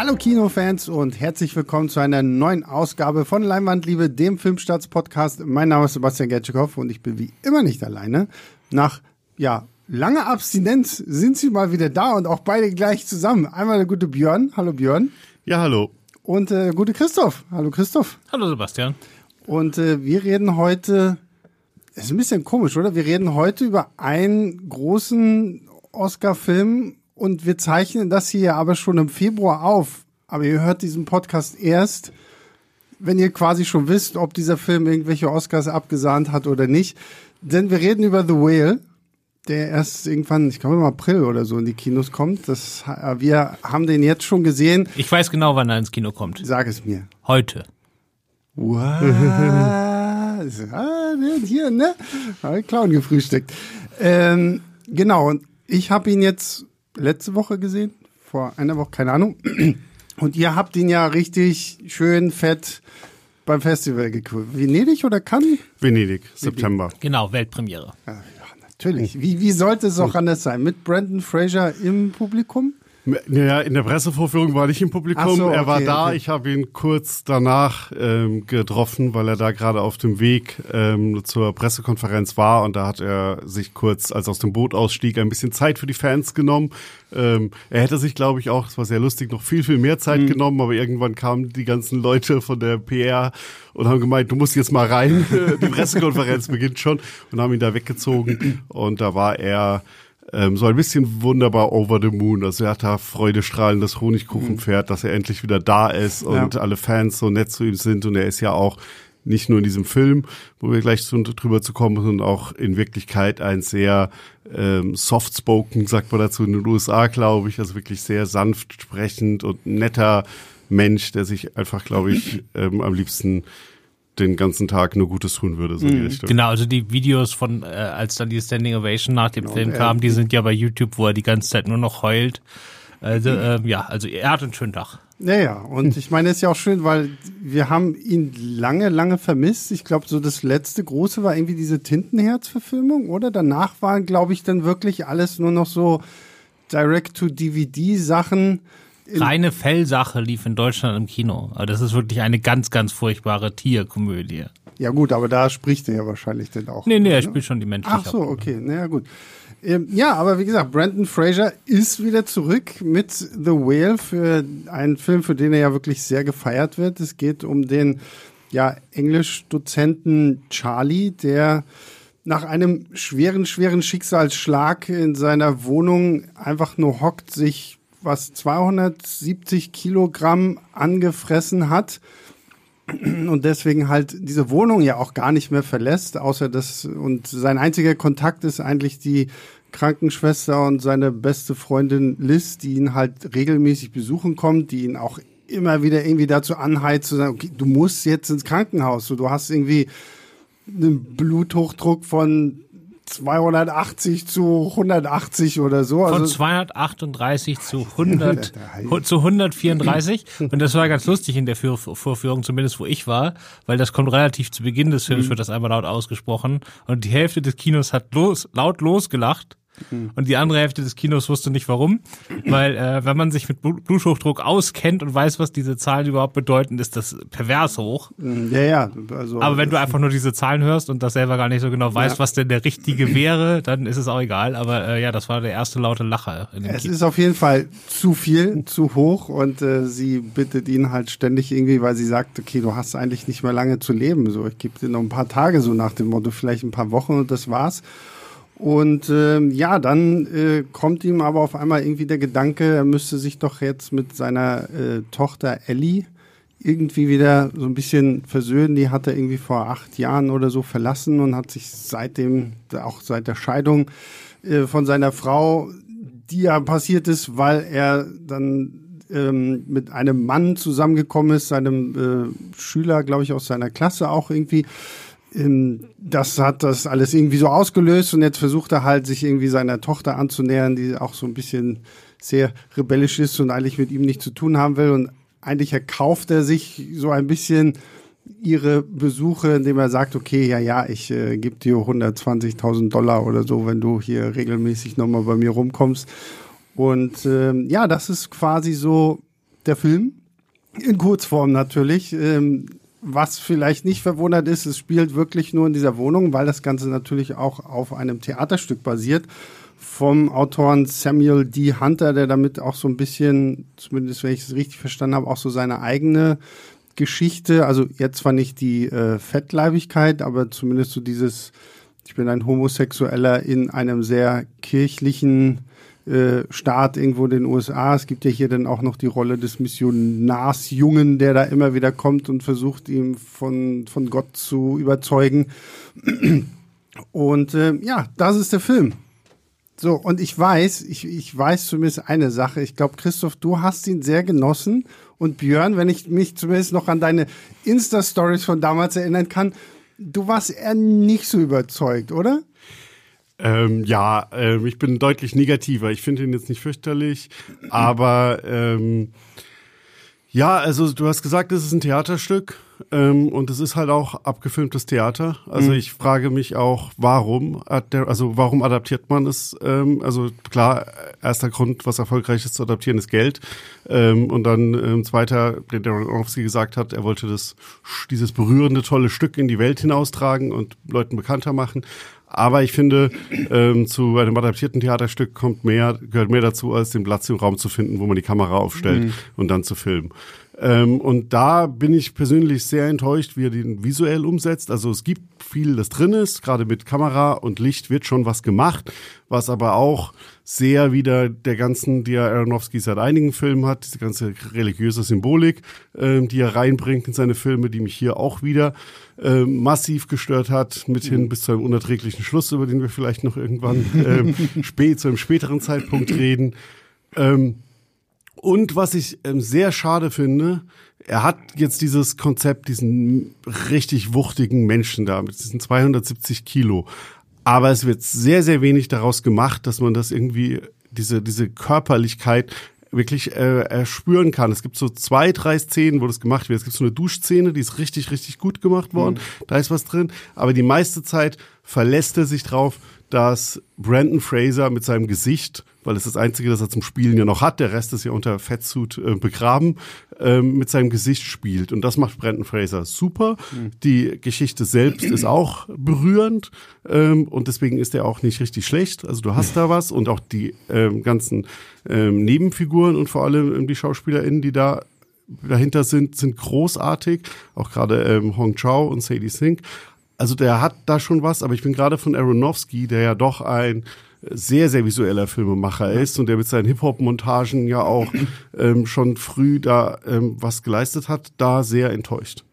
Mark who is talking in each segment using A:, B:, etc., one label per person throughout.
A: Hallo Kinofans und herzlich willkommen zu einer neuen Ausgabe von Leinwandliebe, dem Filmstarts-Podcast. Mein Name ist Sebastian Gertschikow und ich bin wie immer nicht alleine. Nach, ja, langer Abstinenz sind sie mal wieder da und auch beide gleich zusammen. Einmal der gute Björn. Hallo Björn.
B: Ja, hallo.
A: Und äh, gute Christoph. Hallo Christoph.
C: Hallo Sebastian.
A: Und äh, wir reden heute, es ist ein bisschen komisch, oder? Wir reden heute über einen großen Oscar-Film und wir zeichnen das hier aber schon im Februar auf. Aber ihr hört diesen Podcast erst, wenn ihr quasi schon wisst, ob dieser Film irgendwelche Oscars abgesahnt hat oder nicht. Denn wir reden über The Whale, der erst irgendwann, ich glaube im April oder so in die Kinos kommt. Das, wir haben den jetzt schon gesehen.
C: Ich weiß genau, wann er ins Kino kommt.
A: Sag es mir.
C: Heute.
A: What? ah, hier, ne? Clown gefrühstückt. Ähm, genau, und ich habe ihn jetzt letzte Woche gesehen, vor einer Woche, keine Ahnung. Und ihr habt ihn ja richtig schön fett beim Festival geguckt. Venedig oder Cannes?
B: Venedig, September.
C: Genau, Weltpremiere.
A: Ja, natürlich. Wie, wie sollte es auch anders sein? Mit Brandon Fraser im Publikum?
B: Naja, in der Pressevorführung war ich im Publikum. So, okay, er war da. Okay. Ich habe ihn kurz danach ähm, getroffen, weil er da gerade auf dem Weg ähm, zur Pressekonferenz war. Und da hat er sich kurz, als er aus dem Boot ausstieg, ein bisschen Zeit für die Fans genommen. Ähm, er hätte sich, glaube ich, auch, es war sehr lustig, noch viel, viel mehr Zeit mhm. genommen. Aber irgendwann kamen die ganzen Leute von der PR und haben gemeint, du musst jetzt mal rein. die Pressekonferenz beginnt schon. Und haben ihn da weggezogen. Und da war er ähm, so ein bisschen wunderbar over the moon. Also er hat da freudestrahlendes Honigkuchenpferd, mhm. dass er endlich wieder da ist und ja. alle Fans so nett zu ihm sind und er ist ja auch nicht nur in diesem Film, wo wir gleich zu, drüber zu kommen, sondern auch in Wirklichkeit ein sehr ähm, soft-spoken, sagt man dazu in den USA, glaube ich, also wirklich sehr sanft sprechend und netter Mensch, der sich einfach, glaube ich, ähm, am liebsten den ganzen Tag nur Gutes tun würde, so mhm. die Richtung.
C: Genau, also die Videos von, äh, als dann die Standing Ovation nach dem genau, Film kam, die sind ja bei YouTube, wo er die ganze Zeit nur noch heult. Also, äh, ja, also er hat einen schönen Tag.
A: Ja, ja, und ich meine, es ist ja auch schön, weil wir haben ihn lange, lange vermisst. Ich glaube, so das letzte große war irgendwie diese Tintenherz-Verfilmung, oder? Danach waren, glaube ich, dann wirklich alles nur noch so Direct-to-DVD-Sachen
C: reine Fellsache lief in Deutschland im Kino. Aber das ist wirklich eine ganz, ganz furchtbare Tierkomödie.
A: Ja gut, aber da spricht er ja wahrscheinlich dann auch.
C: Nee, nee, er ne? spielt schon die Menschen.
A: Ach so, okay, naja gut. Ähm, ja, aber wie gesagt, Brandon Fraser ist wieder zurück mit The Whale für einen Film, für den er ja wirklich sehr gefeiert wird. Es geht um den ja, Englischdozenten Charlie, der nach einem schweren, schweren Schicksalsschlag in seiner Wohnung einfach nur hockt, sich was 270 Kilogramm angefressen hat und deswegen halt diese Wohnung ja auch gar nicht mehr verlässt, außer das und sein einziger Kontakt ist eigentlich die Krankenschwester und seine beste Freundin Liz, die ihn halt regelmäßig besuchen kommt, die ihn auch immer wieder irgendwie dazu anheizt zu sagen, okay, du musst jetzt ins Krankenhaus, du hast irgendwie einen Bluthochdruck von 280 zu 180 oder so.
C: Von also 238 zu 100 zu 134 und das war ganz lustig in der Vorführung, zumindest wo ich war, weil das kommt relativ zu Beginn des Films, mhm. wird das einmal laut ausgesprochen und die Hälfte des Kinos hat los, laut losgelacht Mhm. Und die andere Hälfte des Kinos wusste nicht warum, weil äh, wenn man sich mit Bluthochdruck auskennt und weiß, was diese Zahlen überhaupt bedeuten, ist das pervers hoch.
A: Mhm. Ja, ja.
C: Also, Aber wenn du einfach nur diese Zahlen hörst und das selber gar nicht so genau weißt, ja. was denn der richtige wäre, dann ist es auch egal. Aber äh, ja, das war der erste laute Lacher.
A: Es Kino. ist auf jeden Fall zu viel, zu hoch und äh, sie bittet ihn halt ständig irgendwie, weil sie sagt, okay, du hast eigentlich nicht mehr lange zu leben. So, ich gebe dir noch ein paar Tage so nach dem Motto, vielleicht ein paar Wochen und das war's. Und äh, ja, dann äh, kommt ihm aber auf einmal irgendwie der Gedanke, er müsste sich doch jetzt mit seiner äh, Tochter Ellie irgendwie wieder so ein bisschen versöhnen. Die hat er irgendwie vor acht Jahren oder so verlassen und hat sich seitdem, auch seit der Scheidung äh, von seiner Frau, die ja passiert ist, weil er dann ähm, mit einem Mann zusammengekommen ist, seinem äh, Schüler, glaube ich, aus seiner Klasse auch irgendwie das hat das alles irgendwie so ausgelöst und jetzt versucht er halt, sich irgendwie seiner Tochter anzunähern, die auch so ein bisschen sehr rebellisch ist und eigentlich mit ihm nichts zu tun haben will. Und eigentlich erkauft er sich so ein bisschen ihre Besuche, indem er sagt, okay, ja, ja, ich äh, gebe dir 120.000 Dollar oder so, wenn du hier regelmäßig nochmal bei mir rumkommst. Und ähm, ja, das ist quasi so der Film. In Kurzform natürlich. Ähm, was vielleicht nicht verwundert ist, es spielt wirklich nur in dieser Wohnung, weil das Ganze natürlich auch auf einem Theaterstück basiert vom Autoren Samuel D. Hunter, der damit auch so ein bisschen, zumindest wenn ich es richtig verstanden habe, auch so seine eigene Geschichte, also jetzt zwar nicht die äh, Fettleibigkeit, aber zumindest so dieses, ich bin ein Homosexueller in einem sehr kirchlichen äh, Staat irgendwo in den USA. Es gibt ja hier dann auch noch die Rolle des Missionarsjungen, der da immer wieder kommt und versucht, ihm von, von Gott zu überzeugen. Und äh, ja, das ist der Film. So, und ich weiß, ich, ich weiß zumindest eine Sache. Ich glaube, Christoph, du hast ihn sehr genossen. Und Björn, wenn ich mich zumindest noch an deine Insta-Stories von damals erinnern kann, du warst eher nicht so überzeugt, oder?
B: Ähm, ja, äh, ich bin deutlich negativer. Ich finde ihn jetzt nicht fürchterlich, aber ähm, ja, also du hast gesagt, es ist ein Theaterstück ähm, und es ist halt auch abgefilmtes Theater. Also mhm. ich frage mich auch, warum, also warum adaptiert man es? Ähm, also klar, erster Grund, was erfolgreich ist zu adaptieren, ist Geld. Ähm, und dann ähm, zweiter, der Darren Aronofsky gesagt hat, er wollte das dieses berührende tolle Stück in die Welt hinaustragen und Leuten bekannter machen. Aber ich finde, ähm, zu einem adaptierten Theaterstück kommt mehr, gehört mehr dazu, als den Platz im Raum zu finden, wo man die Kamera aufstellt mhm. und dann zu filmen. Ähm, und da bin ich persönlich sehr enttäuscht, wie er den visuell umsetzt. Also es gibt viel, das drin ist, gerade mit Kamera und Licht wird schon was gemacht, was aber auch sehr wieder der ganzen, die er Aronofsky seit einigen Filmen hat, diese ganze religiöse Symbolik, ähm, die er reinbringt in seine Filme, die mich hier auch wieder äh, massiv gestört hat, mithin mhm. bis zu einem unerträglichen Schluss, über den wir vielleicht noch irgendwann ähm, spät, zu einem späteren Zeitpunkt reden. Ähm, und was ich ähm, sehr schade finde, er hat jetzt dieses Konzept, diesen richtig wuchtigen Menschen da mit diesen 270 Kilo. Aber es wird sehr, sehr wenig daraus gemacht, dass man das irgendwie, diese, diese Körperlichkeit wirklich äh, erspüren kann. Es gibt so zwei, drei Szenen, wo das gemacht wird. Es gibt so eine Duschszene, die ist richtig, richtig gut gemacht worden. Mhm. Da ist was drin. Aber die meiste Zeit verlässt er sich drauf, dass Brandon Fraser mit seinem Gesicht, weil es das Einzige, das er zum Spielen ja noch hat, der Rest ist ja unter Fettsuit äh, begraben, ähm, mit seinem Gesicht spielt. Und das macht Brandon Fraser super. Mhm. Die Geschichte selbst ist auch berührend ähm, und deswegen ist er auch nicht richtig schlecht. Also du hast da was und auch die ähm, ganzen ähm, Nebenfiguren und vor allem ähm, die SchauspielerInnen, die da dahinter sind, sind großartig. Auch gerade ähm, Hong Chao und Sadie Sink. Also der hat da schon was, aber ich bin gerade von Aronofsky, der ja doch ein sehr, sehr visueller Filmemacher ist und der mit seinen Hip-Hop-Montagen ja auch ähm, schon früh da ähm, was geleistet hat, da sehr enttäuscht.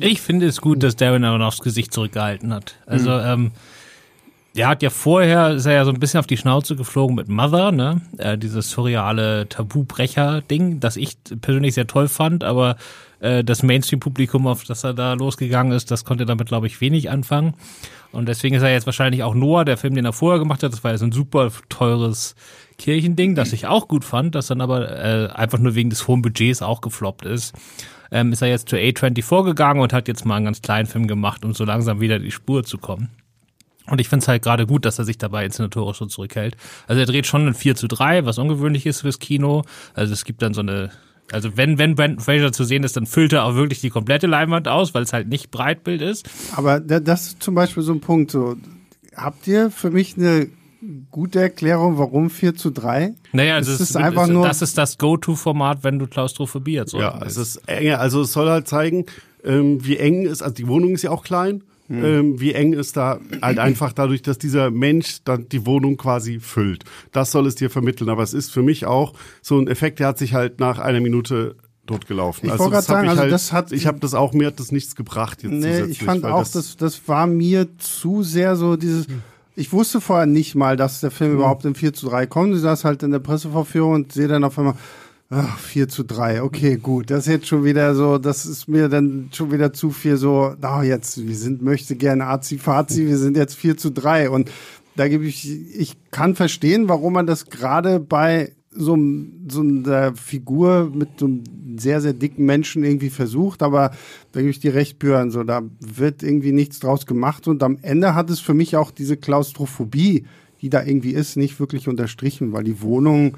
C: Ich finde es gut, dass Darren Aronofsky sich zurückgehalten hat. Also, mhm. ähm, der hat ja vorher, ist er ja so ein bisschen auf die Schnauze geflogen mit Mother, ne? Äh, dieses surreale Tabubrecher-Ding, das ich persönlich sehr toll fand, aber äh, das Mainstream-Publikum, auf das er da losgegangen ist, das konnte damit, glaube ich, wenig anfangen. Und deswegen ist er jetzt wahrscheinlich auch Noah, der Film, den er vorher gemacht hat, das war ja so ein super teures Kirchending, das ich auch gut fand, das dann aber äh, einfach nur wegen des hohen Budgets auch gefloppt ist. Ähm, ist er jetzt zu A24 gegangen und hat jetzt mal einen ganz kleinen Film gemacht, um so langsam wieder die Spur zu kommen. Und ich finde es halt gerade gut, dass er sich dabei inszenatorisch so zurückhält. Also er dreht schon ein 4 zu 3, was ungewöhnlich ist fürs Kino. Also es gibt dann so eine also wenn, wenn Brandon Fraser zu sehen ist, dann füllt er auch wirklich die komplette Leinwand aus, weil es halt nicht Breitbild ist.
A: Aber das ist zum Beispiel so ein Punkt. So, habt ihr für mich eine gute Erklärung, warum 4 zu 3?
C: Naja, es ist, einfach nur das ist das Go-To-Format, wenn du Klaustrophobie erzeugen
B: Ja, es ist enger. Also es soll halt zeigen, ähm, wie eng ist, also die Wohnung ist ja auch klein mhm. ähm, wie eng ist da halt einfach dadurch, dass dieser Mensch dann die Wohnung quasi füllt. Das soll es dir vermitteln. Aber es ist für mich auch so ein Effekt, der hat sich halt nach einer Minute totgelaufen.
A: Ich also das sagen,
B: ich
A: also
B: halt,
A: das hat
B: ich habe das auch mir hat das nichts gebracht
A: jetzt Nee, ich fand auch das, das das war mir zu sehr so dieses ich wusste vorher nicht mal, dass der Film mhm. überhaupt in 4 zu 3 kommt. Ich saß halt in der Pressevorführung und sehe dann auf einmal, Ach, 4 zu 3, okay, gut. Das ist jetzt schon wieder so, das ist mir dann schon wieder zu viel so, oh, jetzt, wir sind, möchte gerne Azi-Fazi, wir sind jetzt 4 zu 3. Und da gebe ich, ich kann verstehen, warum man das gerade bei so, so einer Figur mit so einem sehr, sehr dicken Menschen irgendwie versucht, aber da gebe ich dir recht, Björn, so, da wird irgendwie nichts draus gemacht und am Ende hat es für mich auch diese Klaustrophobie, die da irgendwie ist, nicht wirklich unterstrichen, weil die Wohnung,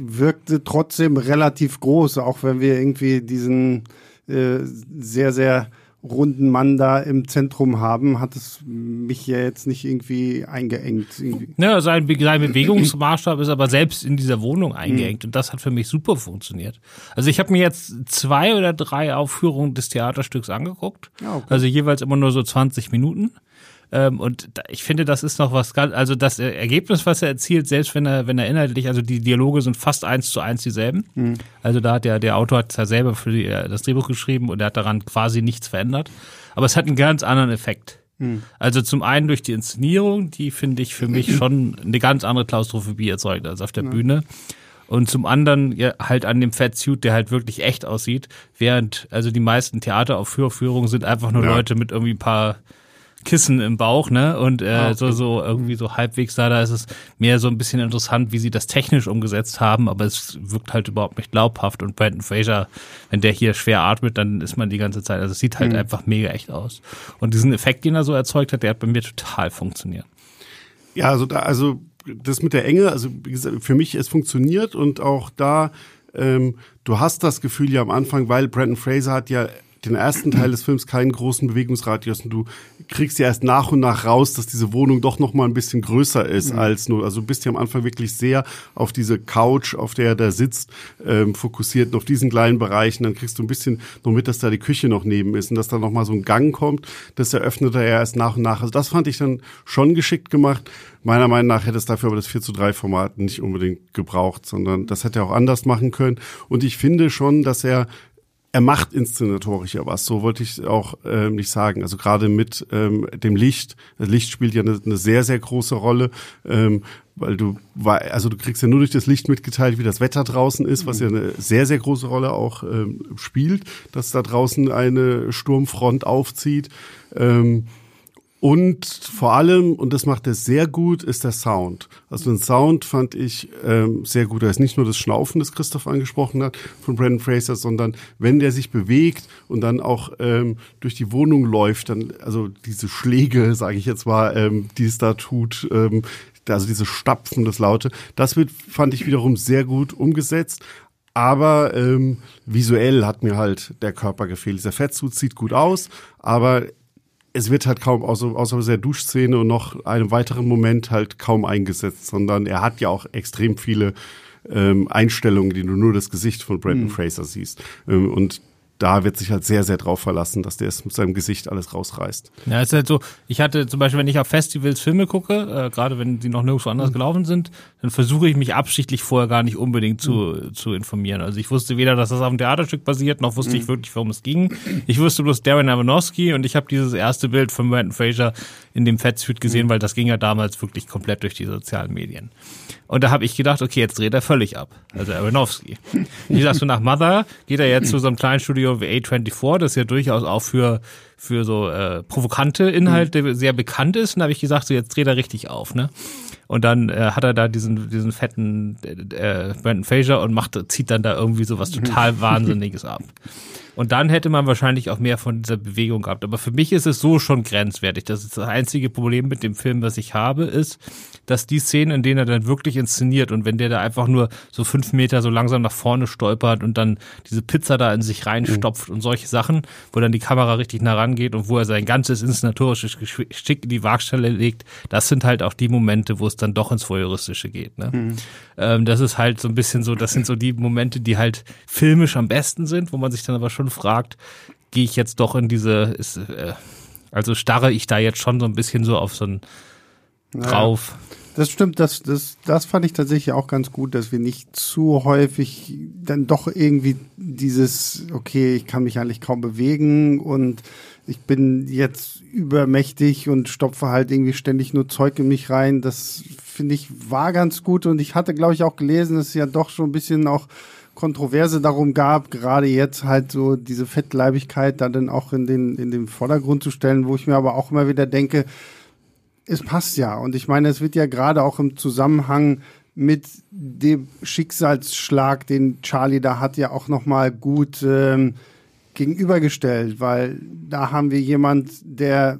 A: wirkte trotzdem relativ groß, auch wenn wir irgendwie diesen äh, sehr, sehr runden Mann da im Zentrum haben, hat es mich ja jetzt nicht irgendwie eingeengt. Irgendwie.
C: Ja, sein, sein Bewegungsmaßstab ist aber selbst in dieser Wohnung eingeengt und das hat für mich super funktioniert. Also ich habe mir jetzt zwei oder drei Aufführungen des Theaterstücks angeguckt, ja, okay. also jeweils immer nur so 20 Minuten. Ähm, und ich finde, das ist noch was ganz, also das Ergebnis, was er erzielt, selbst wenn er, wenn er inhaltlich, also die Dialoge sind fast eins zu eins dieselben. Mhm. Also da hat der, der Autor hat ja selber für die, äh, das Drehbuch geschrieben und er hat daran quasi nichts verändert. Aber es hat einen ganz anderen Effekt. Mhm. Also zum einen durch die Inszenierung, die finde ich für mich schon eine ganz andere Klaustrophobie erzeugt als auf der ja. Bühne. Und zum anderen ja, halt an dem Fettsuit, der halt wirklich echt aussieht, während also die meisten Theateraufführungen sind einfach nur ja. Leute mit irgendwie ein paar Kissen im Bauch, ne? Und äh, ah, okay. so, so irgendwie so halbwegs da, da ist es mehr so ein bisschen interessant, wie sie das technisch umgesetzt haben, aber es wirkt halt überhaupt nicht glaubhaft. Und Brandon Fraser, wenn der hier schwer atmet, dann ist man die ganze Zeit, also es sieht halt mhm. einfach mega echt aus. Und diesen Effekt, den er so erzeugt hat, der hat bei mir total funktioniert.
B: Ja, also da, also das mit der Enge, also wie gesagt, für mich es funktioniert und auch da ähm, du hast das Gefühl ja am Anfang, weil Brandon Fraser hat ja den ersten Teil des Films keinen großen Bewegungsradius und du kriegst ja erst nach und nach raus, dass diese Wohnung doch noch mal ein bisschen größer ist mhm. als nur. Also du bist ja am Anfang wirklich sehr auf diese Couch, auf der er da sitzt, ähm, fokussiert und auf diesen kleinen Bereichen. Dann kriegst du ein bisschen noch mit, dass da die Küche noch neben ist und dass da noch mal so ein Gang kommt. Das eröffnet er erst nach und nach. Also das fand ich dann schon geschickt gemacht. Meiner Meinung nach hätte es dafür aber das 4 zu 3 Format nicht unbedingt gebraucht, sondern das hätte er auch anders machen können. Und ich finde schon, dass er er macht inszenatorisch ja was. So wollte ich auch ähm, nicht sagen. Also gerade mit ähm, dem Licht. Das Licht spielt ja eine, eine sehr, sehr große Rolle. Ähm, weil du, also du kriegst ja nur durch das Licht mitgeteilt, wie das Wetter draußen ist, was ja eine sehr, sehr große Rolle auch ähm, spielt, dass da draußen eine Sturmfront aufzieht. Ähm, und vor allem, und das macht er sehr gut, ist der Sound. Also den Sound fand ich ähm, sehr gut. Da ist nicht nur das Schnaufen, das Christoph angesprochen hat, von Brandon Fraser, sondern wenn der sich bewegt und dann auch ähm, durch die Wohnung läuft, dann, also diese Schläge, sage ich jetzt mal, ähm, die es da tut, ähm, also diese Stapfen, das Laute, das wird, fand ich wiederum sehr gut umgesetzt. Aber ähm, visuell hat mir halt der Körper gefehlt. Dieser Fettsuit sieht gut aus, aber es wird halt kaum, außer, außer der Duschszene und noch einem weiteren Moment halt kaum eingesetzt, sondern er hat ja auch extrem viele ähm, Einstellungen, die du nur das Gesicht von Brandon mhm. Fraser siehst. Ähm, und da wird sich halt sehr, sehr drauf verlassen, dass der es mit seinem Gesicht alles rausreißt.
C: Ja, es ist halt so, ich hatte zum Beispiel, wenn ich auf Festivals Filme gucke, äh, gerade wenn die noch nirgendwo anders mhm. gelaufen sind, dann versuche ich mich absichtlich vorher gar nicht unbedingt zu, mhm. zu informieren. Also ich wusste weder, dass das auf einem Theaterstück basiert, noch wusste mhm. ich wirklich, worum es ging. Ich wusste bloß Darren Aronofsky und ich habe dieses erste Bild von Brandon Fraser in dem Fettsuit gesehen, mhm. weil das ging ja damals wirklich komplett durch die sozialen Medien. Und da habe ich gedacht, okay, jetzt dreht er völlig ab. Also Aronofsky. Wie sagst du, nach Mother geht er jetzt zu so einem kleinen Studio wie A24, das ja durchaus auch für, für so äh, provokante Inhalte mhm. sehr bekannt ist. Und da habe ich gesagt, so jetzt dreht er richtig auf, ne? Und dann äh, hat er da diesen, diesen fetten äh, Brandon Fraser und macht, zieht dann da irgendwie so was total Wahnsinniges ab. Und dann hätte man wahrscheinlich auch mehr von dieser Bewegung gehabt. Aber für mich ist es so schon grenzwertig. Das ist das einzige Problem mit dem Film, was ich habe, ist, dass die Szenen, in denen er dann wirklich inszeniert und wenn der da einfach nur so fünf Meter so langsam nach vorne stolpert und dann diese Pizza da in sich reinstopft mhm. und solche Sachen, wo dann die Kamera richtig nah rangeht und wo er sein ganzes inszenatorisches Geschick in die Waagstelle legt, das sind halt auch die Momente, wo es dann doch ins Voyeuristische geht. Ne? Mhm. Ähm, das ist halt so ein bisschen so, das sind so die Momente, die halt filmisch am besten sind, wo man sich dann aber schon fragt, gehe ich jetzt doch in diese, ist, äh, also starre ich da jetzt schon so ein bisschen so auf so ein drauf.
A: Das stimmt, das, das, das fand ich tatsächlich auch ganz gut, dass wir nicht zu häufig dann doch irgendwie dieses, okay, ich kann mich eigentlich kaum bewegen und ich bin jetzt übermächtig und stopfe halt irgendwie ständig nur Zeug in mich rein. Das finde ich war ganz gut und ich hatte, glaube ich, auch gelesen, dass es ja doch schon ein bisschen auch Kontroverse darum gab, gerade jetzt halt so diese Fettleibigkeit da dann auch in den, in den Vordergrund zu stellen, wo ich mir aber auch immer wieder denke, es passt ja. Und ich meine, es wird ja gerade auch im Zusammenhang mit dem Schicksalsschlag, den Charlie da hat, ja auch nochmal gut ähm, gegenübergestellt, weil da haben wir jemand, der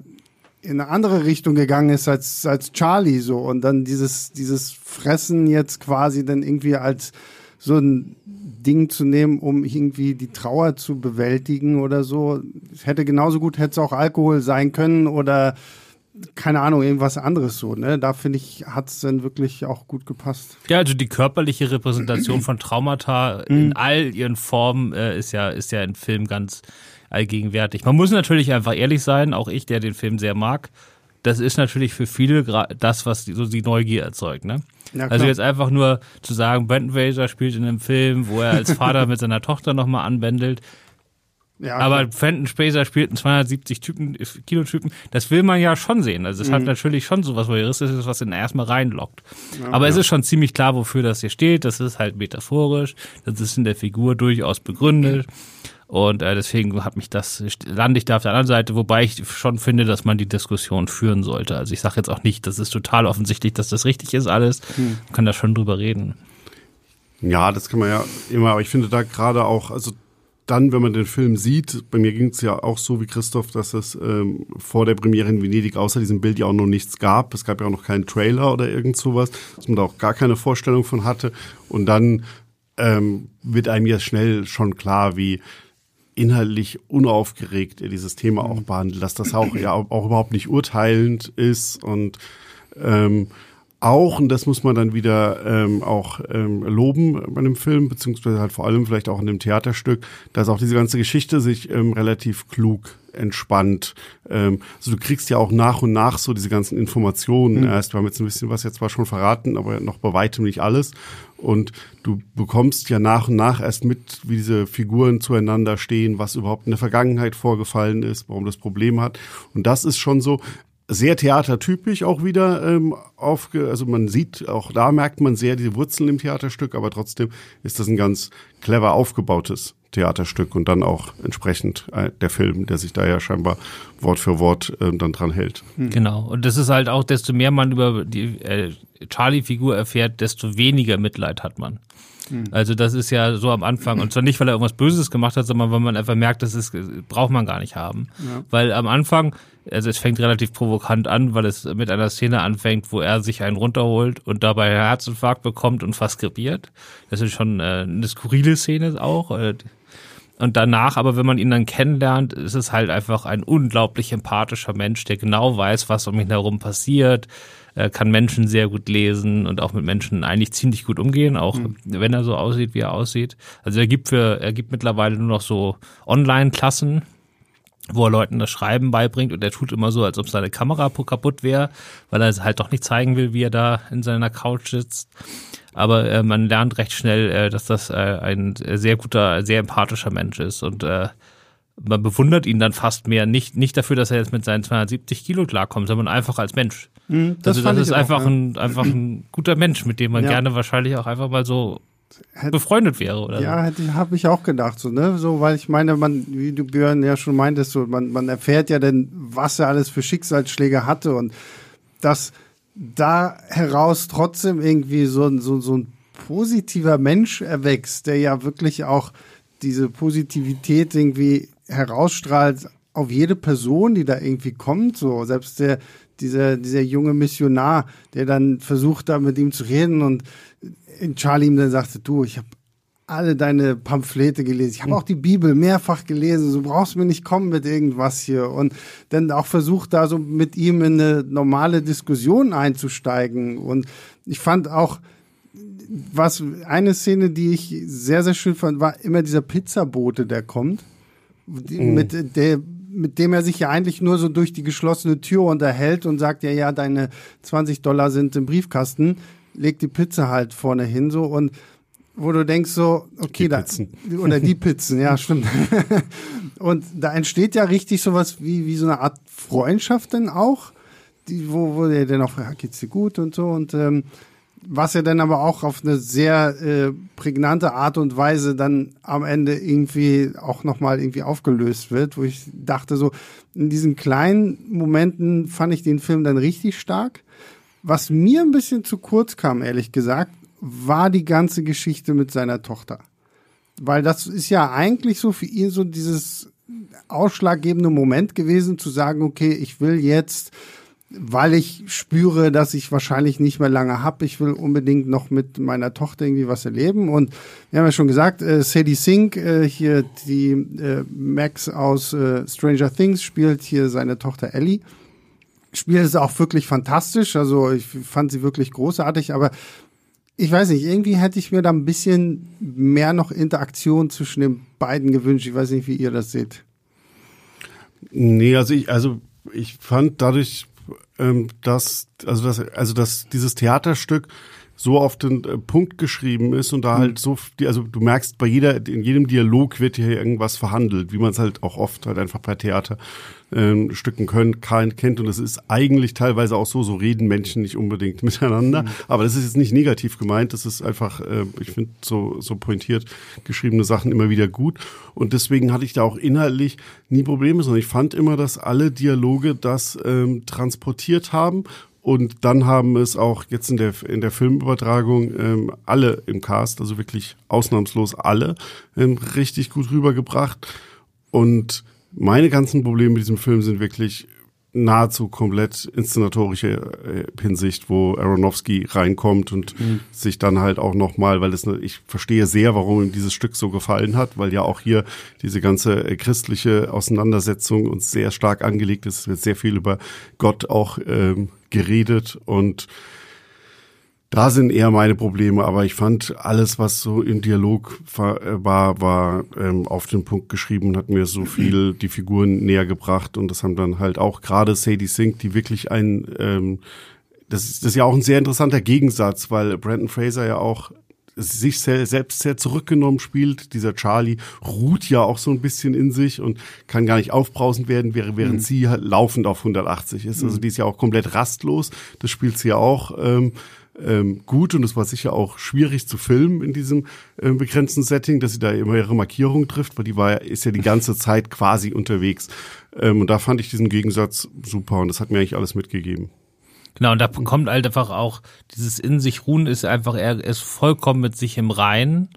A: in eine andere Richtung gegangen ist als, als Charlie so und dann dieses, dieses Fressen jetzt quasi dann irgendwie als so ein Ding zu nehmen, um irgendwie die Trauer zu bewältigen oder so. Es hätte genauso gut, hätte es auch Alkohol sein können oder keine Ahnung, irgendwas anderes so, ne? Da finde ich, hat es dann wirklich auch gut gepasst.
C: Ja, also die körperliche Repräsentation von Traumata in mhm. all ihren Formen äh, ist ja, ist ja im Film ganz allgegenwärtig. Man muss natürlich einfach ehrlich sein, auch ich, der den Film sehr mag. Das ist natürlich für viele das, was die, so die Neugier erzeugt, ne? Also jetzt einfach nur zu sagen, Brandon Fraser spielt in einem Film, wo er als Vater mit seiner Tochter nochmal anbändelt, ja, okay. Aber Fenton Spacer spielt einen 270 Typen, Kilo Typen. Das will man ja schon sehen. Also es mhm. hat natürlich schon so was Voyeuristisches, was ihn erstmal reinlockt. Ja, Aber ja. es ist schon ziemlich klar, wofür das hier steht. Das ist halt metaphorisch. Das ist in der Figur durchaus begründet. Und äh, deswegen hat mich das, lande ich da auf der anderen Seite, wobei ich schon finde, dass man die Diskussion führen sollte. Also ich sage jetzt auch nicht, das ist total offensichtlich, dass das richtig ist alles. Mhm. Man kann da schon drüber reden.
B: Ja, das kann man ja immer, aber ich finde da gerade auch, also dann, wenn man den Film sieht, bei mir ging es ja auch so wie Christoph, dass es ähm, vor der Premiere in Venedig außer diesem Bild ja auch noch nichts gab. Es gab ja auch noch keinen Trailer oder irgend sowas, dass man da auch gar keine Vorstellung von hatte. Und dann ähm, wird einem ja schnell schon klar, wie inhaltlich unaufgeregt er dieses Thema auch behandelt, dass das auch ja auch überhaupt nicht urteilend ist und ähm, auch, und das muss man dann wieder ähm, auch ähm, loben bei dem Film, beziehungsweise halt vor allem vielleicht auch in dem Theaterstück, dass auch diese ganze Geschichte sich ähm, relativ klug entspannt. Ähm, also du kriegst ja auch nach und nach so diese ganzen Informationen mhm. erst. Wir haben jetzt ein bisschen was jetzt zwar schon verraten, aber noch bei weitem nicht alles. Und du bekommst ja nach und nach erst mit, wie diese Figuren zueinander stehen, was überhaupt in der Vergangenheit vorgefallen ist, warum das Problem hat. Und das ist schon so, sehr theatertypisch auch wieder ähm, aufge, also man sieht, auch da merkt man sehr die Wurzeln im Theaterstück, aber trotzdem ist das ein ganz clever aufgebautes Theaterstück und dann auch entsprechend äh, der Film, der sich da ja scheinbar Wort für Wort äh, dann dran hält.
C: Hm. Genau. Und das ist halt auch, desto mehr man über die äh, Charlie-Figur erfährt, desto weniger Mitleid hat man. Hm. Also das ist ja so am Anfang und zwar nicht, weil er irgendwas Böses gemacht hat, sondern weil man einfach merkt, das ist braucht man gar nicht haben, ja. weil am Anfang also es fängt relativ provokant an, weil es mit einer Szene anfängt, wo er sich einen runterholt und dabei einen Herzinfarkt bekommt und fast krepiert. Das ist schon äh, eine skurrile Szene auch. Äh, und danach, aber wenn man ihn dann kennenlernt, ist es halt einfach ein unglaublich empathischer Mensch, der genau weiß, was um ihn herum passiert, er kann Menschen sehr gut lesen und auch mit Menschen eigentlich ziemlich gut umgehen, auch mhm. wenn er so aussieht, wie er aussieht. Also er gibt für, er gibt mittlerweile nur noch so Online-Klassen, wo er Leuten das Schreiben beibringt und er tut immer so, als ob seine Kamera kaputt wäre, weil er halt doch nicht zeigen will, wie er da in seiner Couch sitzt. Aber äh, man lernt recht schnell, äh, dass das äh, ein sehr guter, sehr empathischer Mensch ist und äh, man bewundert ihn dann fast mehr, nicht, nicht dafür, dass er jetzt mit seinen 270 Kilo klarkommt, sondern einfach als Mensch. Mhm, das also das ist einfach, auch, ein, einfach ein guter Mensch, mit dem man ja. gerne wahrscheinlich auch einfach mal so befreundet wäre oder
A: ja so. habe ich auch gedacht so ne so weil ich meine man wie du Björn ja schon meintest so man man erfährt ja denn was er alles für Schicksalsschläge hatte und dass da heraus trotzdem irgendwie so so so ein positiver Mensch erwächst der ja wirklich auch diese Positivität irgendwie herausstrahlt auf jede Person die da irgendwie kommt so. Selbst der dieser dieser junge Missionar der dann versucht da mit ihm zu reden und Charlie ihm dann sagte, du, ich habe alle deine Pamphlete gelesen. Ich habe auch die Bibel mehrfach gelesen. Du brauchst mir nicht kommen mit irgendwas hier. Und dann auch versucht, da so mit ihm in eine normale Diskussion einzusteigen. Und ich fand auch, was eine Szene, die ich sehr, sehr schön fand, war immer dieser Pizzabote, der kommt. Mhm. Mit, der, mit dem er sich ja eigentlich nur so durch die geschlossene Tür unterhält und sagt, ja, ja, deine 20 Dollar sind im Briefkasten legt die Pizza halt vorne hin so und wo du denkst so, okay, die da oder die Pizzen, ja, stimmt. und da entsteht ja richtig sowas wie wie so eine Art Freundschaft denn auch, die, wo wo der dann auch ja, geht's dir gut und so. Und ähm, was ja dann aber auch auf eine sehr äh, prägnante Art und Weise dann am Ende irgendwie auch nochmal irgendwie aufgelöst wird, wo ich dachte so, in diesen kleinen Momenten fand ich den Film dann richtig stark. Was mir ein bisschen zu kurz kam, ehrlich gesagt, war die ganze Geschichte mit seiner Tochter. Weil das ist ja eigentlich so für ihn so dieses ausschlaggebende Moment gewesen, zu sagen, okay, ich will jetzt weil ich spüre, dass ich wahrscheinlich nicht mehr lange habe. Ich will unbedingt noch mit meiner Tochter irgendwie was erleben. Und wir haben ja schon gesagt, äh, Sadie Sink, äh, hier die äh, Max aus äh, Stranger Things, spielt hier seine Tochter Ellie. Spielt es auch wirklich fantastisch. Also ich fand sie wirklich großartig, aber ich weiß nicht, irgendwie hätte ich mir da ein bisschen mehr noch Interaktion zwischen den beiden gewünscht. Ich weiß nicht, wie ihr das seht.
B: Nee, also ich, also ich fand dadurch ähm, dass, also das, also dass dieses Theaterstück so auf den äh, Punkt geschrieben ist und da mhm. halt so, also du merkst bei jeder, in jedem Dialog wird hier irgendwas verhandelt, wie man es halt auch oft halt einfach bei Theater ähm, Stücken können, kennt und es ist eigentlich teilweise auch so, so reden Menschen nicht unbedingt miteinander, mhm. aber das ist jetzt nicht negativ gemeint, das ist einfach, äh, ich finde so, so pointiert geschriebene Sachen immer wieder gut und deswegen hatte ich da auch inhaltlich nie Probleme, sondern ich fand immer, dass alle Dialoge das ähm, transportiert haben und dann haben es auch jetzt in der, in der Filmübertragung ähm, alle im Cast, also wirklich ausnahmslos alle, ähm, richtig gut rübergebracht. Und meine ganzen Probleme mit diesem Film sind wirklich nahezu komplett inszenatorische äh, Hinsicht, wo Aronofsky reinkommt und mhm. sich dann halt auch nochmal, weil es, ich verstehe sehr, warum ihm dieses Stück so gefallen hat, weil ja auch hier diese ganze äh, christliche Auseinandersetzung uns sehr stark angelegt ist. Es wird sehr viel über Gott auch ähm, geredet und da sind eher meine Probleme, aber ich fand alles, was so im Dialog war, äh, war, war ähm, auf den Punkt geschrieben und hat mir so viel die Figuren näher gebracht und das haben dann halt auch gerade Sadie Sink, die wirklich ein ähm, das ist, das ist ja auch ein sehr interessanter Gegensatz, weil Brandon Fraser ja auch sich selbst sehr zurückgenommen spielt. Dieser Charlie ruht ja auch so ein bisschen in sich und kann gar nicht aufbrausend werden, während mhm. sie halt laufend auf 180 ist. Also mhm. die ist ja auch komplett rastlos. Das spielt sie ja auch. Ähm, ähm, gut und es war sicher auch schwierig zu filmen in diesem äh, begrenzten Setting, dass sie da immer ihre Markierung trifft, weil die war ist ja die ganze Zeit quasi unterwegs. Ähm, und da fand ich diesen Gegensatz super und das hat mir eigentlich alles mitgegeben.
C: Genau, und da kommt halt einfach auch dieses in sich ruhen ist einfach, er ist vollkommen mit sich im Reinen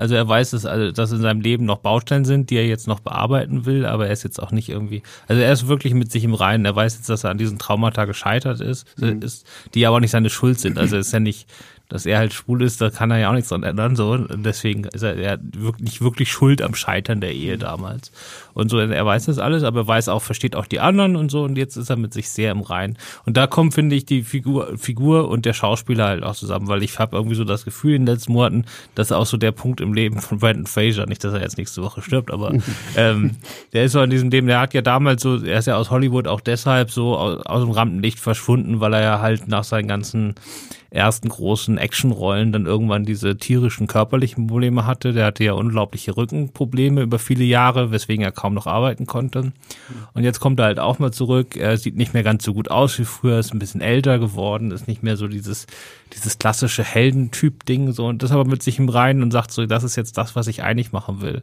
C: also er weiß, dass, also, dass in seinem Leben noch Baustellen sind, die er jetzt noch bearbeiten will, aber er ist jetzt auch nicht irgendwie, also er ist wirklich mit sich im Reinen. Er weiß jetzt, dass er an diesen Traumata gescheitert ist, mhm. ist die aber auch nicht seine Schuld sind. Also er ist ja nicht dass er halt schwul ist, da kann er ja auch nichts dran ändern. So. Und deswegen ist er, er nicht wirklich schuld am Scheitern der Ehe damals. Und so, er weiß das alles, aber er weiß auch, versteht auch die anderen und so. Und jetzt ist er mit sich sehr im Reinen. Und da kommen, finde ich, die Figur, Figur und der Schauspieler halt auch zusammen, weil ich habe irgendwie so das Gefühl in den letzten Monaten, dass er auch so der Punkt im Leben von Brandon Fraser, nicht, dass er jetzt nächste Woche stirbt, aber ähm, der ist so in diesem Leben, der hat ja damals so, er ist ja aus Hollywood auch deshalb so aus, aus dem Rampenlicht verschwunden, weil er ja halt nach seinen ganzen ersten großen Actionrollen dann irgendwann diese tierischen körperlichen Probleme hatte. Der hatte ja unglaubliche Rückenprobleme über viele Jahre, weswegen er kaum noch arbeiten konnte. Und jetzt kommt er halt auch mal zurück. Er sieht nicht mehr ganz so gut aus wie früher, ist ein bisschen älter geworden, ist nicht mehr so dieses, dieses klassische Heldentyp-Ding so und das aber mit sich im Reinen und sagt so, das ist jetzt das, was ich eigentlich machen will.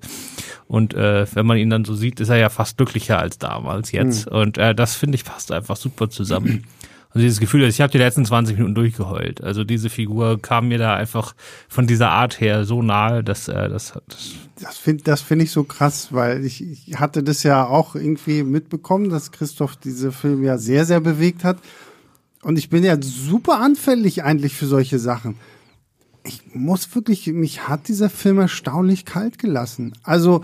C: Und äh, wenn man ihn dann so sieht, ist er ja fast glücklicher als damals jetzt. Mhm. Und äh, das finde ich passt einfach super zusammen. Und dieses Gefühl, ich habe die letzten 20 Minuten durchgeheult. Also diese Figur kam mir da einfach von dieser Art her so nahe, dass äh, das,
A: das das finde das finde ich so krass, weil ich, ich hatte das ja auch irgendwie mitbekommen, dass Christoph diese Film ja sehr sehr bewegt hat und ich bin ja super anfällig eigentlich für solche Sachen. Ich muss wirklich, mich hat dieser Film erstaunlich kalt gelassen. Also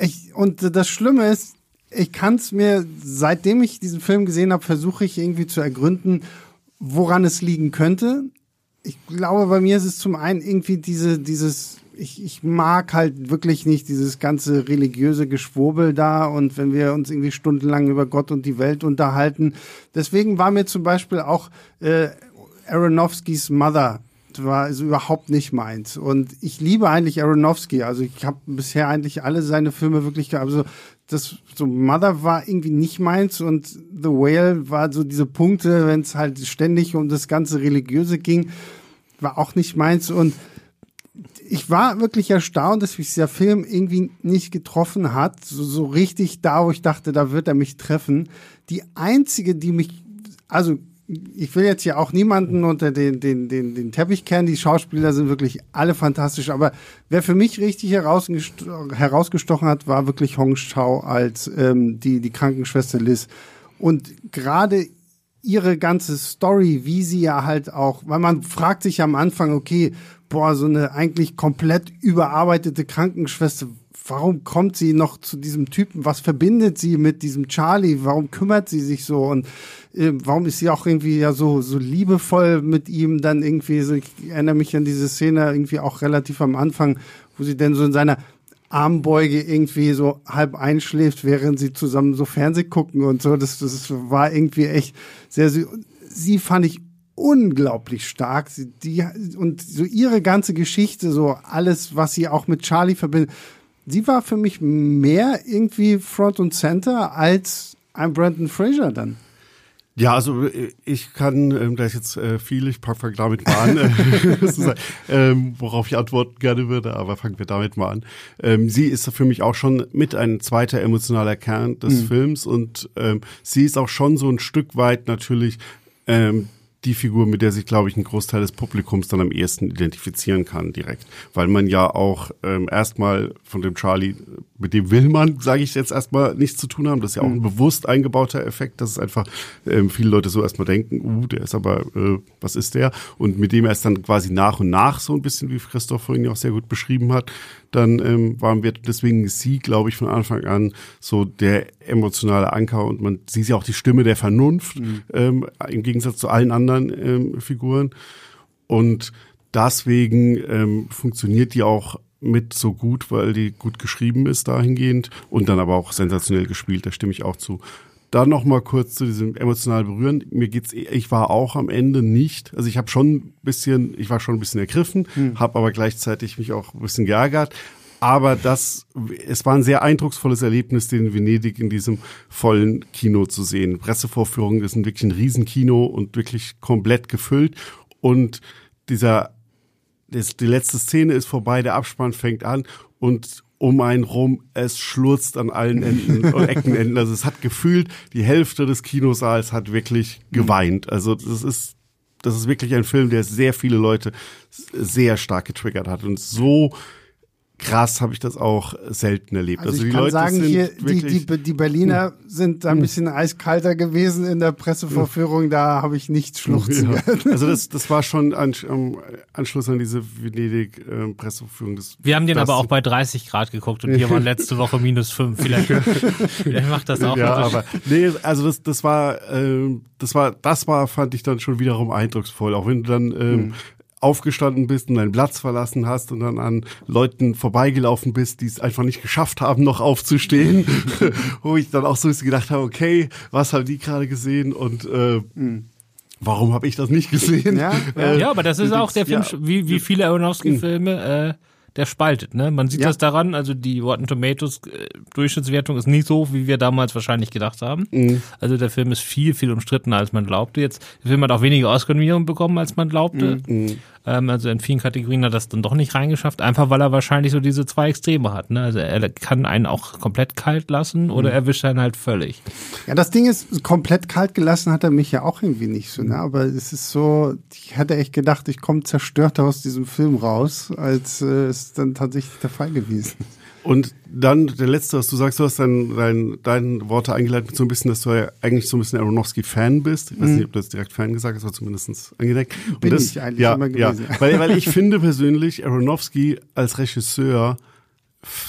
A: ich, und das Schlimme ist, ich kann es mir, seitdem ich diesen Film gesehen habe, versuche ich irgendwie zu ergründen, woran es liegen könnte. Ich glaube, bei mir ist es zum einen irgendwie diese, dieses, ich, ich mag halt wirklich nicht dieses ganze religiöse Geschwurbel da und wenn wir uns irgendwie stundenlang über Gott und die Welt unterhalten. Deswegen war mir zum Beispiel auch äh, Aronofskys Mother war also überhaupt nicht meins. Und ich liebe eigentlich Aronofsky. Also ich habe bisher eigentlich alle seine Filme wirklich, also das so Mother war irgendwie nicht meins und The Whale war so diese Punkte, wenn es halt ständig um das ganze Religiöse ging, war auch nicht meins und ich war wirklich erstaunt, dass mich dieser Film irgendwie nicht getroffen hat, so, so richtig da, wo ich dachte, da wird er mich treffen. Die einzige, die mich, also ich will jetzt hier auch niemanden unter den, den, den, den Teppich kennen. Die Schauspieler sind wirklich alle fantastisch. Aber wer für mich richtig herausgestochen, hat, war wirklich Hong Shao als ähm, die, die Krankenschwester Liz. Und gerade ihre ganze Story, wie sie ja halt auch, weil man fragt sich am Anfang, okay, boah, so eine eigentlich komplett überarbeitete Krankenschwester, warum kommt sie noch zu diesem Typen? Was verbindet sie mit diesem Charlie? Warum kümmert sie sich so? Und äh, warum ist sie auch irgendwie ja so, so liebevoll mit ihm dann irgendwie so, ich erinnere mich an diese Szene irgendwie auch relativ am Anfang, wo sie denn so in seiner Armbeuge irgendwie so halb einschläft, während sie zusammen so Fernseh gucken und so. Das, das war irgendwie echt sehr, sehr sie fand ich unglaublich stark. Sie, die, und so ihre ganze Geschichte, so alles, was sie auch mit Charlie verbindet, sie war für mich mehr irgendwie Front und Center als ein Brandon Fraser dann.
B: Ja, also äh, ich kann, ähm, da ist jetzt äh, viel, ich fange damit mal an, äh, ähm, worauf ich antworten gerne würde, aber fangen wir damit mal an. Ähm, sie ist für mich auch schon mit ein zweiter emotionaler Kern des mhm. Films und ähm, sie ist auch schon so ein Stück weit natürlich ähm, die Figur, mit der sich, glaube ich, ein Großteil des Publikums dann am ehesten identifizieren kann direkt. Weil man ja auch ähm, erstmal von dem Charlie, mit dem will man, sage ich jetzt erstmal, nichts zu tun haben. Das ist ja auch ein mhm. bewusst eingebauter Effekt, dass es einfach ähm, viele Leute so erstmal denken, uh, der ist aber, äh, was ist der? Und mit dem er es dann quasi nach und nach so ein bisschen, wie Christoph vorhin ja auch sehr gut beschrieben hat, dann ähm, waren wir deswegen sie, glaube ich, von Anfang an so der emotionale Anker und man sie ist ja auch die Stimme der Vernunft mhm. ähm, im Gegensatz zu allen anderen ähm, Figuren und deswegen ähm, funktioniert die auch mit so gut, weil die gut geschrieben ist dahingehend und dann aber auch sensationell gespielt, da stimme ich auch zu. Dann noch mal kurz zu diesem emotional berühren. Mir geht's, ich war auch am Ende nicht, also ich habe schon ein bisschen, ich war schon ein bisschen ergriffen, hm. habe aber gleichzeitig mich auch ein bisschen geärgert. Aber das, es war ein sehr eindrucksvolles Erlebnis, den Venedig in diesem vollen Kino zu sehen. Pressevorführungen ist ein wirklich ein Riesenkino und wirklich komplett gefüllt. Und dieser, das, die letzte Szene ist vorbei, der Abspann fängt an und um einen rum, es schlurzt an allen Enden und Eckenenden. Also es hat gefühlt, die Hälfte des Kinosaals hat wirklich geweint. Also das ist, das ist wirklich ein Film, der sehr viele Leute sehr stark getriggert hat und so krass habe ich das auch selten erlebt.
A: Also, also ich kann Leute sagen, hier, die, die, die Berliner sind da ein bisschen eiskalter gewesen in der Pressevorführung, da habe ich nichts schluchzen ja.
B: Also das, das war schon an, am Anschluss an diese Venedig-Pressevorführung. Äh,
C: Wir haben den aber auch bei 30 Grad geguckt und hier waren letzte Woche minus 5. Vielleicht, vielleicht macht das auch.
B: Ja, aber nee, also das, das war, äh, das war, das war, fand ich dann schon wiederum eindrucksvoll. Auch wenn du dann ähm, mhm aufgestanden bist und deinen Platz verlassen hast und dann an Leuten vorbeigelaufen bist, die es einfach nicht geschafft haben, noch aufzustehen, wo ich dann auch so gedacht habe, okay, was haben die gerade gesehen und äh, mhm. Warum habe ich das nicht gesehen?
C: Ja, äh, ja aber das ist auch der Film, ja. wie, wie viele Aronofsky-Filme, äh, der spaltet. Ne? Man sieht ja. das daran, also die Rotten Tomatoes äh, Durchschnittswertung ist nicht so, wie wir damals wahrscheinlich gedacht haben. Mhm. Also der Film ist viel, viel umstrittener, als man glaubte. Jetzt, der Film hat auch weniger Oscar-Nominierungen bekommen, als man glaubte. Mhm. Ähm, also in vielen Kategorien hat das dann doch nicht reingeschafft, einfach weil er wahrscheinlich so diese zwei Extreme hat. Ne? Also er kann einen auch komplett kalt lassen oder mhm. erwischt einen halt völlig.
A: Ja, das Ding ist, komplett kalt gelassen hat er mich ja auch irgendwie nicht so, ne? Aber es ist so, ich hatte echt gedacht, ich komme zerstört aus diesem Film raus, als äh, es dann tatsächlich der Fall gewesen ist.
B: Und dann der letzte, was du sagst, du hast dein, dein, deine Worte eingeleitet mit so ein bisschen, dass du ja eigentlich so ein bisschen Aronofsky-Fan bist. Ich weiß nicht, mhm. ob du das direkt Fan gesagt hast, aber zumindest angedeckt.
A: Bin
B: das,
A: ich eigentlich ja, immer gewesen.
B: Ja, weil, weil ich finde persönlich Aronofsky als Regisseur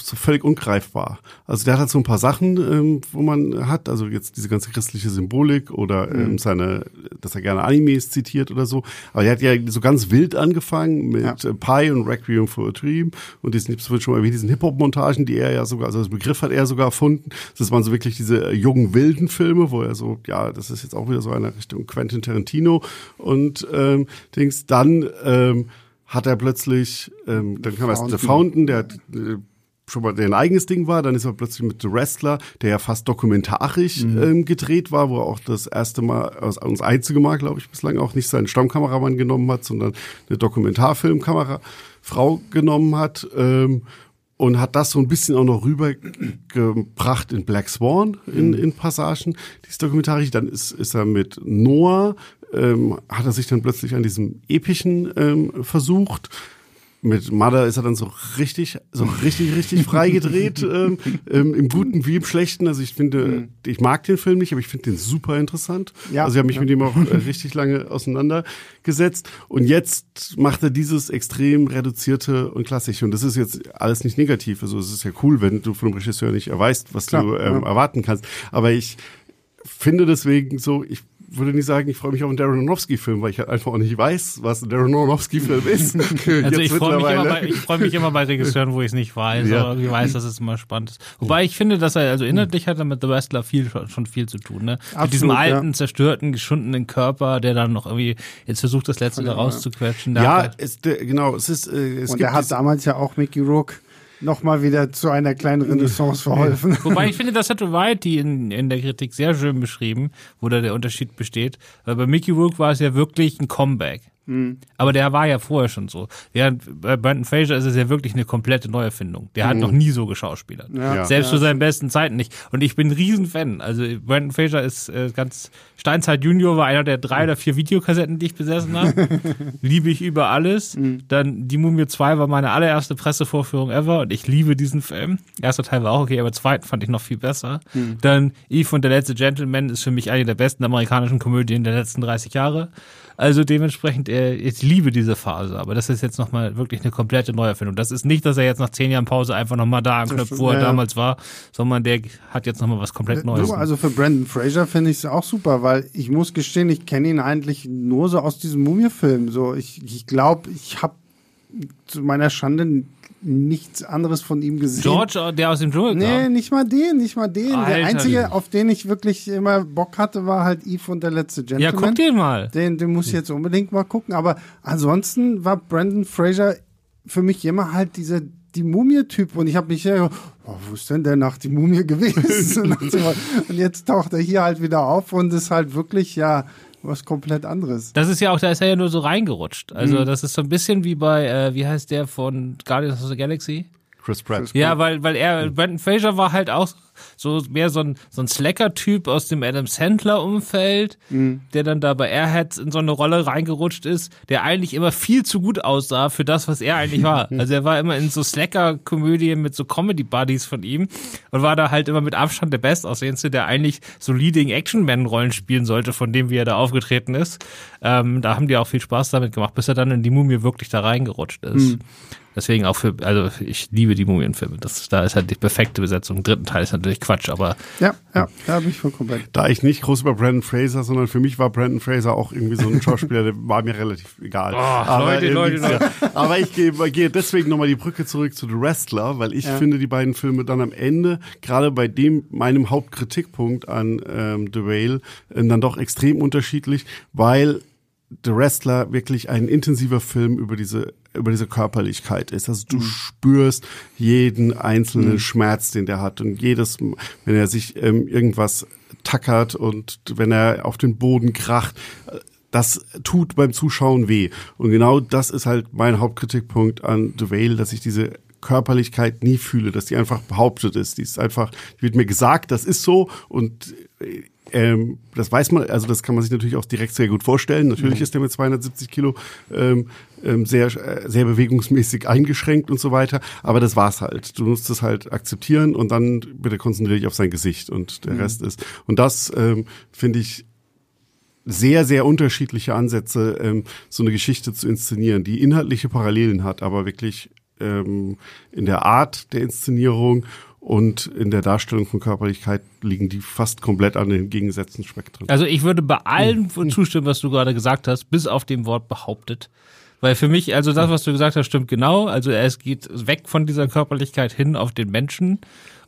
B: so völlig ungreifbar. Also der hat halt so ein paar Sachen, ähm, wo man hat, also jetzt diese ganze christliche Symbolik oder ähm, mhm. seine, dass er gerne Animes zitiert oder so. Aber er hat ja so ganz wild angefangen mit ja. Äh, Pi und Requiem for a Dream und diesen, wird schon mal wie diesen Hip-Hop-Montagen, die er ja sogar, also das Begriff hat er sogar erfunden. Das waren so wirklich diese äh, jungen wilden Filme, wo er so, ja, das ist jetzt auch wieder so eine Richtung Quentin Tarantino und ähm, Dings. Dann ähm, hat er plötzlich, ähm, dann kam erst The Fountain, der hat äh, schon mal ein eigenes Ding war, dann ist er plötzlich mit The Wrestler, der ja fast dokumentarisch mhm. ähm, gedreht war, wo er auch das erste Mal, also das einzige Mal, glaube ich, bislang auch nicht seinen Stammkameramann genommen hat, sondern eine Dokumentarfilmkamera Frau genommen hat. Ähm, und hat das so ein bisschen auch noch rübergebracht in Black Swan in, mhm. in Passagen, dieses Dokumentarisch. Dann ist, ist er mit Noah ähm, hat er sich dann plötzlich an diesem epischen ähm, versucht mit Mother ist er dann so richtig, so richtig, richtig frei gedreht, ähm, ähm, im Guten wie im Schlechten. Also ich finde, mhm. ich mag den Film nicht, aber ich finde den super interessant. Ja, also ich habe mich ja. mit ihm auch äh, richtig lange auseinandergesetzt. Und jetzt macht er dieses extrem reduzierte und klassische. Und das ist jetzt alles nicht negativ. Also es ist ja cool, wenn du von einem Regisseur nicht erweist, was Klar, du ähm, ja. erwarten kannst. Aber ich finde deswegen so, ich würde nicht sagen, ich freue mich auf einen Darren Aronofsky-Film, weil ich halt einfach auch nicht weiß, was ein Darren Aronofsky-Film ist.
C: also ich freue mich, immer bei, ich freu mich immer bei Regisseuren, wo ich es nicht weiß, ja. aber ich weiß, dass es immer spannend ist. Wobei ich finde, dass er, also inhaltlich hat er mit The Wrestler viel, schon viel zu tun, ne? Absolut, mit diesem alten, ja. zerstörten, geschundenen Körper, der dann noch irgendwie jetzt versucht, das Letzte da rauszuquetschen.
B: Ja, halt es, genau, es ist, äh, es
A: Und er hat damals ja auch Mickey Rourke nochmal wieder zu einer kleinen Renaissance verholfen.
C: Wobei ich finde, das hat Whitey in, in der Kritik sehr schön beschrieben, wo da der Unterschied besteht. Weil bei Mickey Rourke war es ja wirklich ein Comeback. Mhm. Aber der war ja vorher schon so. Während bei Brandon Fraser ist es ja wirklich eine komplette Neuerfindung. Der mhm. hat noch nie so geschauspielert. Ja. Selbst ja. zu seinen besten Zeiten nicht. Und ich bin ein Riesenfan. Also Brandon Fraser ist äh, ganz Steinzeit Junior war einer der drei oder vier Videokassetten, die ich besessen habe. liebe ich über alles. Mhm. Dann Die Mumie 2 war meine allererste Pressevorführung ever und ich liebe diesen Film. Erster Teil war auch okay, aber zweiten fand ich noch viel besser. Mhm. Dann Eve und der letzte Gentleman ist für mich eine der besten amerikanischen Komödien der letzten 30 Jahre. Also dementsprechend, äh, ich liebe diese Phase, aber das ist jetzt nochmal wirklich eine komplette Neuerfindung. Das ist nicht, dass er jetzt nach zehn Jahren Pause einfach nochmal da anknüpft, wo er damals war, sondern der hat jetzt nochmal was komplett Neues.
A: Also für Brandon Fraser finde ich es auch super, weil ich muss gestehen, ich kenne ihn eigentlich nur so aus diesem Mumie-Film. So, ich, ich glaube, ich habe zu meiner Schande nichts anderes von ihm gesehen.
C: George, der aus dem Dschungel
A: kam? Nee, nicht mal den, nicht mal den. Alter, der einzige, auf den ich wirklich immer Bock hatte, war halt Eve und der letzte Gentleman.
C: Ja, guck den mal.
A: Den, den muss ich jetzt unbedingt mal gucken. Aber ansonsten war Brandon Fraser für mich immer halt dieser die Mumie-Typ und ich habe mich ja, oh, wo ist denn der nach die Mumie gewesen? und jetzt taucht er hier halt wieder auf und ist halt wirklich, ja, was komplett anderes.
C: Das ist ja auch, da ist er ja nur so reingerutscht. Also mhm. das ist so ein bisschen wie bei, äh, wie heißt der von Guardians of the Galaxy?
B: Chris Pratt.
C: Ja, weil, weil er, Brandon Fraser war halt auch so mehr so ein, so ein Slacker-Typ aus dem Adam Sandler-Umfeld, mhm. der dann da bei Airheads in so eine Rolle reingerutscht ist, der eigentlich immer viel zu gut aussah für das, was er eigentlich war. Also er war immer in so Slacker-Komödien mit so Comedy-Buddies von ihm und war da halt immer mit Abstand der Bestaussehendste, der eigentlich so Leading Action-Man-Rollen spielen sollte, von dem, wie er da aufgetreten ist. Ähm, da haben die auch viel Spaß damit gemacht, bis er dann in die Mumie wirklich da reingerutscht ist. Mhm. Deswegen auch für, also ich liebe die Mumienfilme. Das, da ist halt die perfekte Besetzung. Im dritten Teil ist natürlich Quatsch, aber.
A: Ja, ja, da bin ich vollkommen bei.
B: Da ich nicht groß über Brandon Fraser, sondern für mich war Brandon Fraser auch irgendwie so ein Schauspieler, der war mir relativ egal. Oh, aber, Leute, Leute, Leute. aber ich gehe, gehe deswegen nochmal die Brücke zurück zu The Wrestler, weil ich ja. finde die beiden Filme dann am Ende, gerade bei dem, meinem Hauptkritikpunkt an ähm, The Whale, äh, dann doch extrem unterschiedlich, weil The Wrestler wirklich ein intensiver Film über diese über diese Körperlichkeit ist. Also du mhm. spürst jeden einzelnen mhm. Schmerz, den der hat und jedes, wenn er sich ähm, irgendwas tackert und wenn er auf den Boden kracht, das tut beim Zuschauen weh. Und genau das ist halt mein Hauptkritikpunkt an The Whale, dass ich diese Körperlichkeit nie fühle, dass die einfach behauptet ist. Die ist einfach, die wird mir gesagt, das ist so und äh, ähm, das weiß man, also das kann man sich natürlich auch direkt sehr gut vorstellen. Natürlich mhm. ist der mit 270 Kilo ähm, ähm, sehr, äh, sehr bewegungsmäßig eingeschränkt und so weiter. Aber das war's halt. Du musst es halt akzeptieren und dann bitte konzentriere dich auf sein Gesicht und der mhm. Rest ist. Und das ähm, finde ich sehr, sehr unterschiedliche Ansätze, ähm, so eine Geschichte zu inszenieren, die inhaltliche Parallelen hat, aber wirklich ähm, in der Art der Inszenierung und in der Darstellung von Körperlichkeit liegen die fast komplett an den gegensätzlichen Spektren.
C: Also ich würde bei allem hm. zustimmen, was du gerade gesagt hast, bis auf dem Wort behauptet. Weil für mich, also das, was du gesagt hast, stimmt genau. Also es geht weg von dieser Körperlichkeit hin auf den Menschen.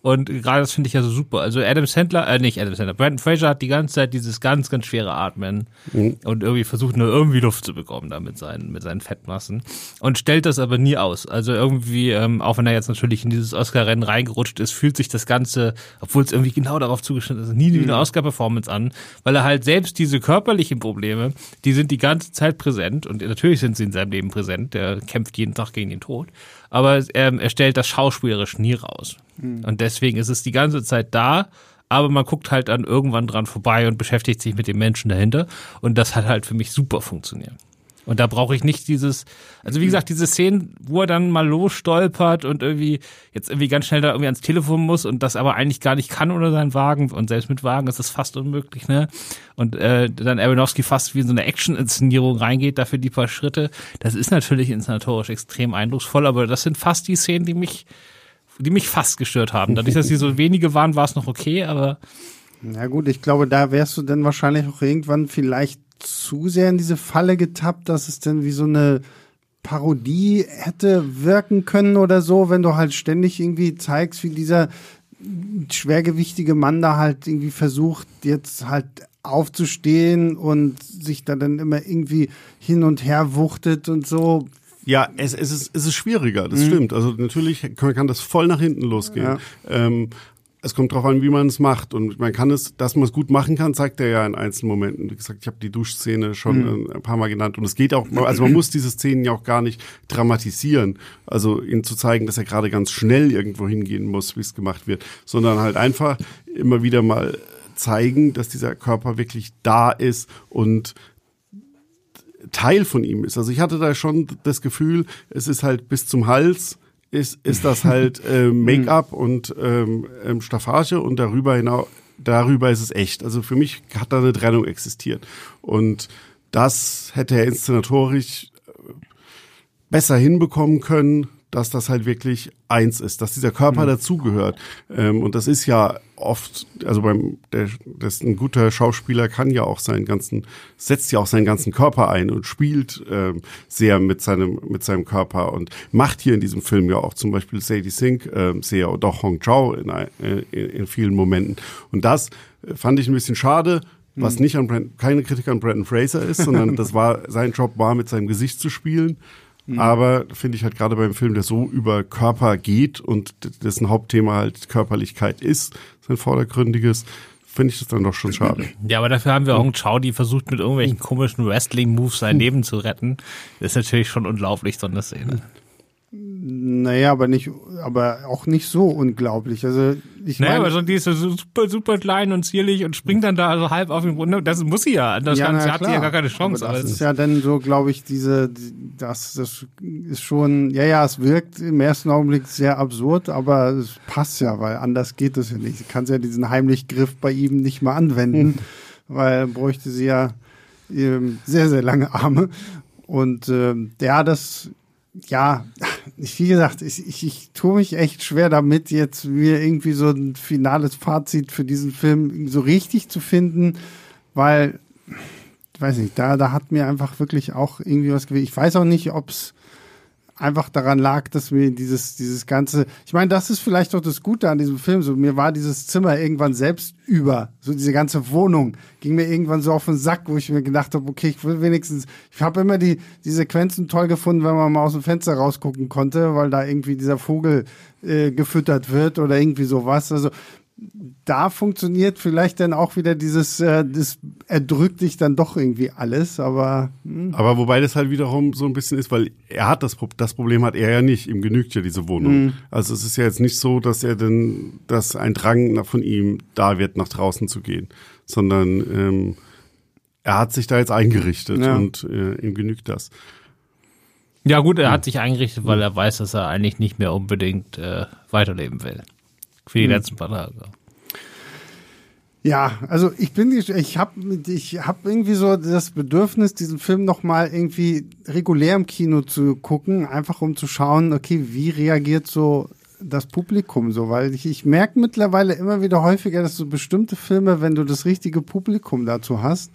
C: Und gerade das finde ich ja so super. Also Adam Sandler, äh, nicht Adam Sandler, Brandon Fraser hat die ganze Zeit dieses ganz, ganz schwere Atmen mhm. und irgendwie versucht nur irgendwie Luft zu bekommen da mit seinen, mit seinen Fettmassen und stellt das aber nie aus. Also irgendwie, ähm, auch wenn er jetzt natürlich in dieses Oscar-Rennen reingerutscht ist, fühlt sich das Ganze, obwohl es irgendwie genau darauf zugeschnitten ist, nie wie eine mhm. Oscar-Performance an, weil er halt selbst diese körperlichen Probleme, die sind die ganze Zeit präsent und natürlich sind sie in seinem Leben präsent, der kämpft jeden Tag gegen den Tod aber ähm, er stellt das schauspielerisch nie raus. Mhm. Und deswegen ist es die ganze Zeit da, aber man guckt halt dann irgendwann dran vorbei und beschäftigt sich mit dem Menschen dahinter. Und das hat halt für mich super funktioniert. Und da brauche ich nicht dieses, also wie gesagt, diese Szenen, wo er dann mal losstolpert und irgendwie jetzt irgendwie ganz schnell da irgendwie ans Telefon muss und das aber eigentlich gar nicht kann oder sein Wagen und selbst mit Wagen ist das fast unmöglich, ne? Und äh, dann Aronofsky fast wie in so eine Action-Inszenierung reingeht, dafür die paar Schritte. Das ist natürlich inszenatorisch extrem eindrucksvoll, aber das sind fast die Szenen, die mich, die mich fast gestört haben. Dadurch, dass sie so wenige waren, war es noch okay, aber
A: na gut, ich glaube, da wärst du dann wahrscheinlich auch irgendwann vielleicht zu sehr in diese Falle getappt, dass es dann wie so eine Parodie hätte wirken können oder so, wenn du halt ständig irgendwie zeigst, wie dieser schwergewichtige Mann da halt irgendwie versucht, jetzt halt aufzustehen und sich da dann immer irgendwie hin und her wuchtet und so.
B: Ja, es, es, ist, es ist schwieriger, das mhm. stimmt. Also natürlich kann, kann das voll nach hinten losgehen. Ja. Ähm, es kommt darauf an, wie man es macht. Und man kann es, dass man es gut machen kann, zeigt er ja in einzelnen Momenten. Wie gesagt, ich habe die Duschszene schon mhm. ein paar Mal genannt. Und es geht auch, also man muss diese Szenen ja auch gar nicht dramatisieren. Also ihnen zu zeigen, dass er gerade ganz schnell irgendwo hingehen muss, wie es gemacht wird, sondern halt einfach immer wieder mal zeigen, dass dieser Körper wirklich da ist und Teil von ihm ist. Also ich hatte da schon das Gefühl, es ist halt bis zum Hals ist, ist das halt äh, Make-up und ähm, ähm, Staffage und darüber hinaus, darüber ist es echt. Also für mich hat da eine Trennung existiert. Und das hätte er inszenatorisch äh, besser hinbekommen können, dass das halt wirklich eins ist, dass dieser Körper mhm. dazugehört. Ähm, und das ist ja oft, also beim, der, das ein guter Schauspieler kann ja auch seinen ganzen, setzt ja auch seinen ganzen Körper ein und spielt ähm, sehr mit seinem, mit seinem Körper und macht hier in diesem Film ja auch zum Beispiel Sadie Sink ähm, sehr oder auch Hong Chao in, in, in vielen Momenten. Und das fand ich ein bisschen schade, was mhm. nicht an Brand, keine Kritik an Brandon Fraser ist, sondern das war sein Job war mit seinem Gesicht zu spielen Mhm. Aber finde ich halt gerade beim Film, der so über Körper geht und dessen Hauptthema halt Körperlichkeit ist, sein vordergründiges, finde ich das dann doch schon schade.
C: Ja, aber dafür haben wir auch einen Chow, die versucht mit irgendwelchen komischen Wrestling-Moves sein Leben zu retten. Das ist natürlich schon unglaublich, so eine Szene.
A: Naja, aber nicht, aber auch nicht so unglaublich. Also ich
C: naja, aber so, die ist so super, super klein und zierlich und springt dann da also halb auf den runter. Das muss sie ja. Das ja, na, hat sie ja gar keine Chance.
A: Aber das ist ja dann so, glaube ich, diese, das, das ist schon, ja, ja, es wirkt im ersten Augenblick sehr absurd, aber es passt ja, weil anders geht es ja nicht. Sie kann ja diesen heimlich Griff bei ihm nicht mal anwenden, mhm. weil bräuchte sie ja ähm, sehr, sehr lange Arme. Und ähm, ja, das ja, wie gesagt, ich, ich, ich tue mich echt schwer damit, jetzt mir irgendwie so ein finales Fazit für diesen Film so richtig zu finden, weil, ich weiß nicht, da, da hat mir einfach wirklich auch irgendwie was gewesen. Ich weiß auch nicht, ob es einfach daran lag, dass mir dieses, dieses ganze, ich meine, das ist vielleicht doch das Gute an diesem Film, so mir war dieses Zimmer irgendwann selbst über, so diese ganze Wohnung ging mir irgendwann so auf den Sack, wo ich mir gedacht habe, okay, ich will wenigstens, ich habe immer die, die Sequenzen toll gefunden, wenn man mal aus dem Fenster rausgucken konnte, weil da irgendwie dieser Vogel äh, gefüttert wird oder irgendwie sowas, also da funktioniert vielleicht dann auch wieder dieses, äh, das erdrückt dich dann doch irgendwie alles, aber.
B: Hm. Aber wobei das halt wiederum so ein bisschen ist, weil er hat das, das Problem hat er ja nicht, ihm genügt ja diese Wohnung. Mhm. Also es ist ja jetzt nicht so, dass er denn, dass ein Drang von ihm da wird, nach draußen zu gehen, sondern ähm, er hat sich da jetzt eingerichtet ja. und äh, ihm genügt das.
C: Ja gut, er hat sich eingerichtet, weil er weiß, dass er eigentlich nicht mehr unbedingt äh, weiterleben will für die hm. letzten paar Tage.
A: Ja, also ich bin, ich habe, ich habe irgendwie so das Bedürfnis, diesen Film noch mal irgendwie regulär im Kino zu gucken, einfach um zu schauen, okay, wie reagiert so das Publikum so, weil ich, ich merke mittlerweile immer wieder häufiger, dass so bestimmte Filme, wenn du das richtige Publikum dazu hast,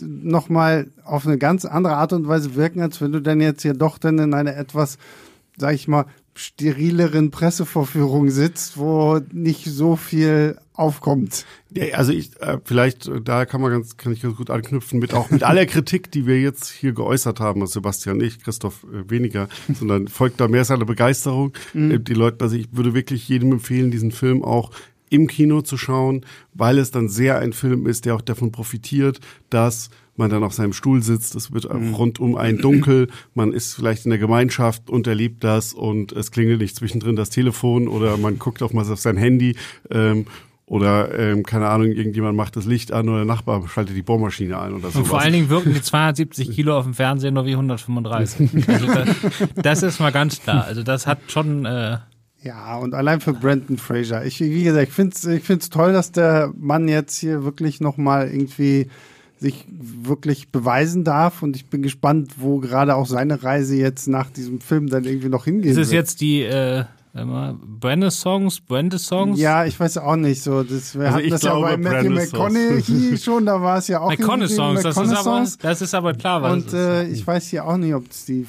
A: noch mal auf eine ganz andere Art und Weise wirken, als wenn du dann jetzt hier doch dann in eine etwas, sag ich mal, sterileren Pressevorführung sitzt, wo nicht so viel aufkommt.
B: Ja, also ich äh, vielleicht äh, da kann man ganz kann ich ganz gut anknüpfen mit auch mit aller Kritik, die wir jetzt hier geäußert haben, also Sebastian ich, Christoph äh, weniger, sondern folgt da mehr seine Begeisterung. Mhm. Äh, die Leute, also ich würde wirklich jedem empfehlen, diesen Film auch im Kino zu schauen, weil es dann sehr ein Film ist, der auch davon profitiert, dass man dann auf seinem Stuhl sitzt, es wird mhm. rund um einen dunkel, man ist vielleicht in der Gemeinschaft und erlebt das und es klingelt nicht zwischendrin das Telefon oder man guckt auch mal auf sein Handy. Ähm, Oder, ähm, keine Ahnung, irgendjemand macht das Licht an oder der Nachbar schaltet die Bohrmaschine ein oder so.
C: Und vor allen Dingen wirken die 270 Kilo auf dem Fernseher nur wie 135. Also das, das ist mal ganz klar. Also das hat schon... Äh,
A: ja, und allein für Brandon Fraser. Ich, wie gesagt, ich finde es ich find's toll, dass der Mann jetzt hier wirklich nochmal irgendwie sich wirklich beweisen darf und ich bin gespannt, wo gerade auch seine Reise jetzt nach diesem Film dann irgendwie noch hingeht.
C: Ist es jetzt die äh, Brandon Songs, Brandon Songs?
A: Ja, ich weiß auch nicht so. Das, wir also hatten das glaube, ja bei Matthew McConaughey schon, da war es ja auch
C: McConaughey Songs, das ist, aber, das ist aber klar.
A: Was und äh, ich weiß hier auch nicht, ob es die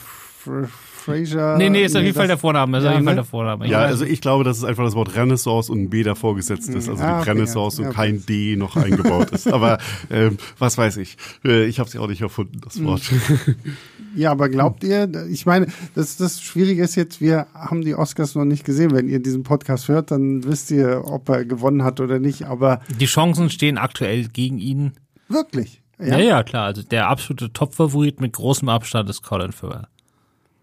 A: Fraser.
C: Nee, nee, ist auf jeden Fall der Vorname. Ist ja, auf jeden Fall ne? der Vorname.
B: Ja, also ich glaube, dass es einfach das Wort Renaissance und ein B davor gesetzt ist. Also ah, die okay, Renaissance ja. und kein D noch eingebaut ist. Aber ähm, was weiß ich. Äh, ich habe es ja auch nicht erfunden, das Wort.
A: Ja, aber glaubt ihr, ich meine, das, das Schwierige ist jetzt, wir haben die Oscars noch nicht gesehen. Wenn ihr diesen Podcast hört, dann wisst ihr, ob er gewonnen hat oder nicht. Aber
C: die Chancen stehen aktuell gegen ihn.
A: Wirklich?
C: Ja, ja, ja klar. Also der absolute Top-Favorit mit großem Abstand ist Colin Farrell.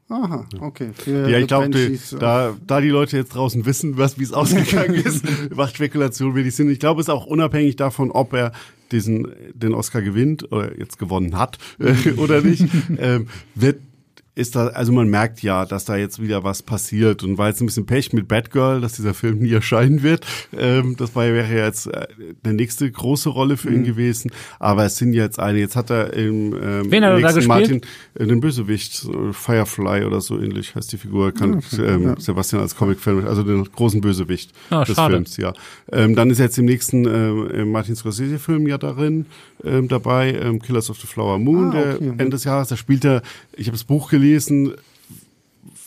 A: Aha, okay.
B: Für ja, ich glaube, da, da die Leute jetzt draußen wissen, was wie es ausgegangen ist, macht Spekulation wenig Sinn. Ich glaube, es ist auch unabhängig davon, ob er diesen den Oscar gewinnt oder jetzt gewonnen hat äh, oder nicht, ähm, wird ist da, also man merkt ja, dass da jetzt wieder was passiert und war jetzt ein bisschen Pech mit Batgirl, dass dieser Film nie erscheinen wird. Ähm, das war, wäre ja jetzt äh, eine nächste große Rolle für mhm. ihn gewesen. Aber es sind jetzt eine, jetzt hat er im ähm,
C: Wen hat er da
B: Martin äh, den Bösewicht, Firefly oder so ähnlich heißt die Figur, kann okay, ähm, ja. Sebastian als Comicfilm, also den großen Bösewicht
C: oh,
B: des
C: schade.
B: Films, ja. Ähm, dann ist jetzt im nächsten ähm, Martin Scorsese-Film ja darin ähm, dabei, ähm, Killers of the Flower Moon, ah, okay. der Ende des Jahres, da spielt er, ich habe das Buch gelesen, gelesen,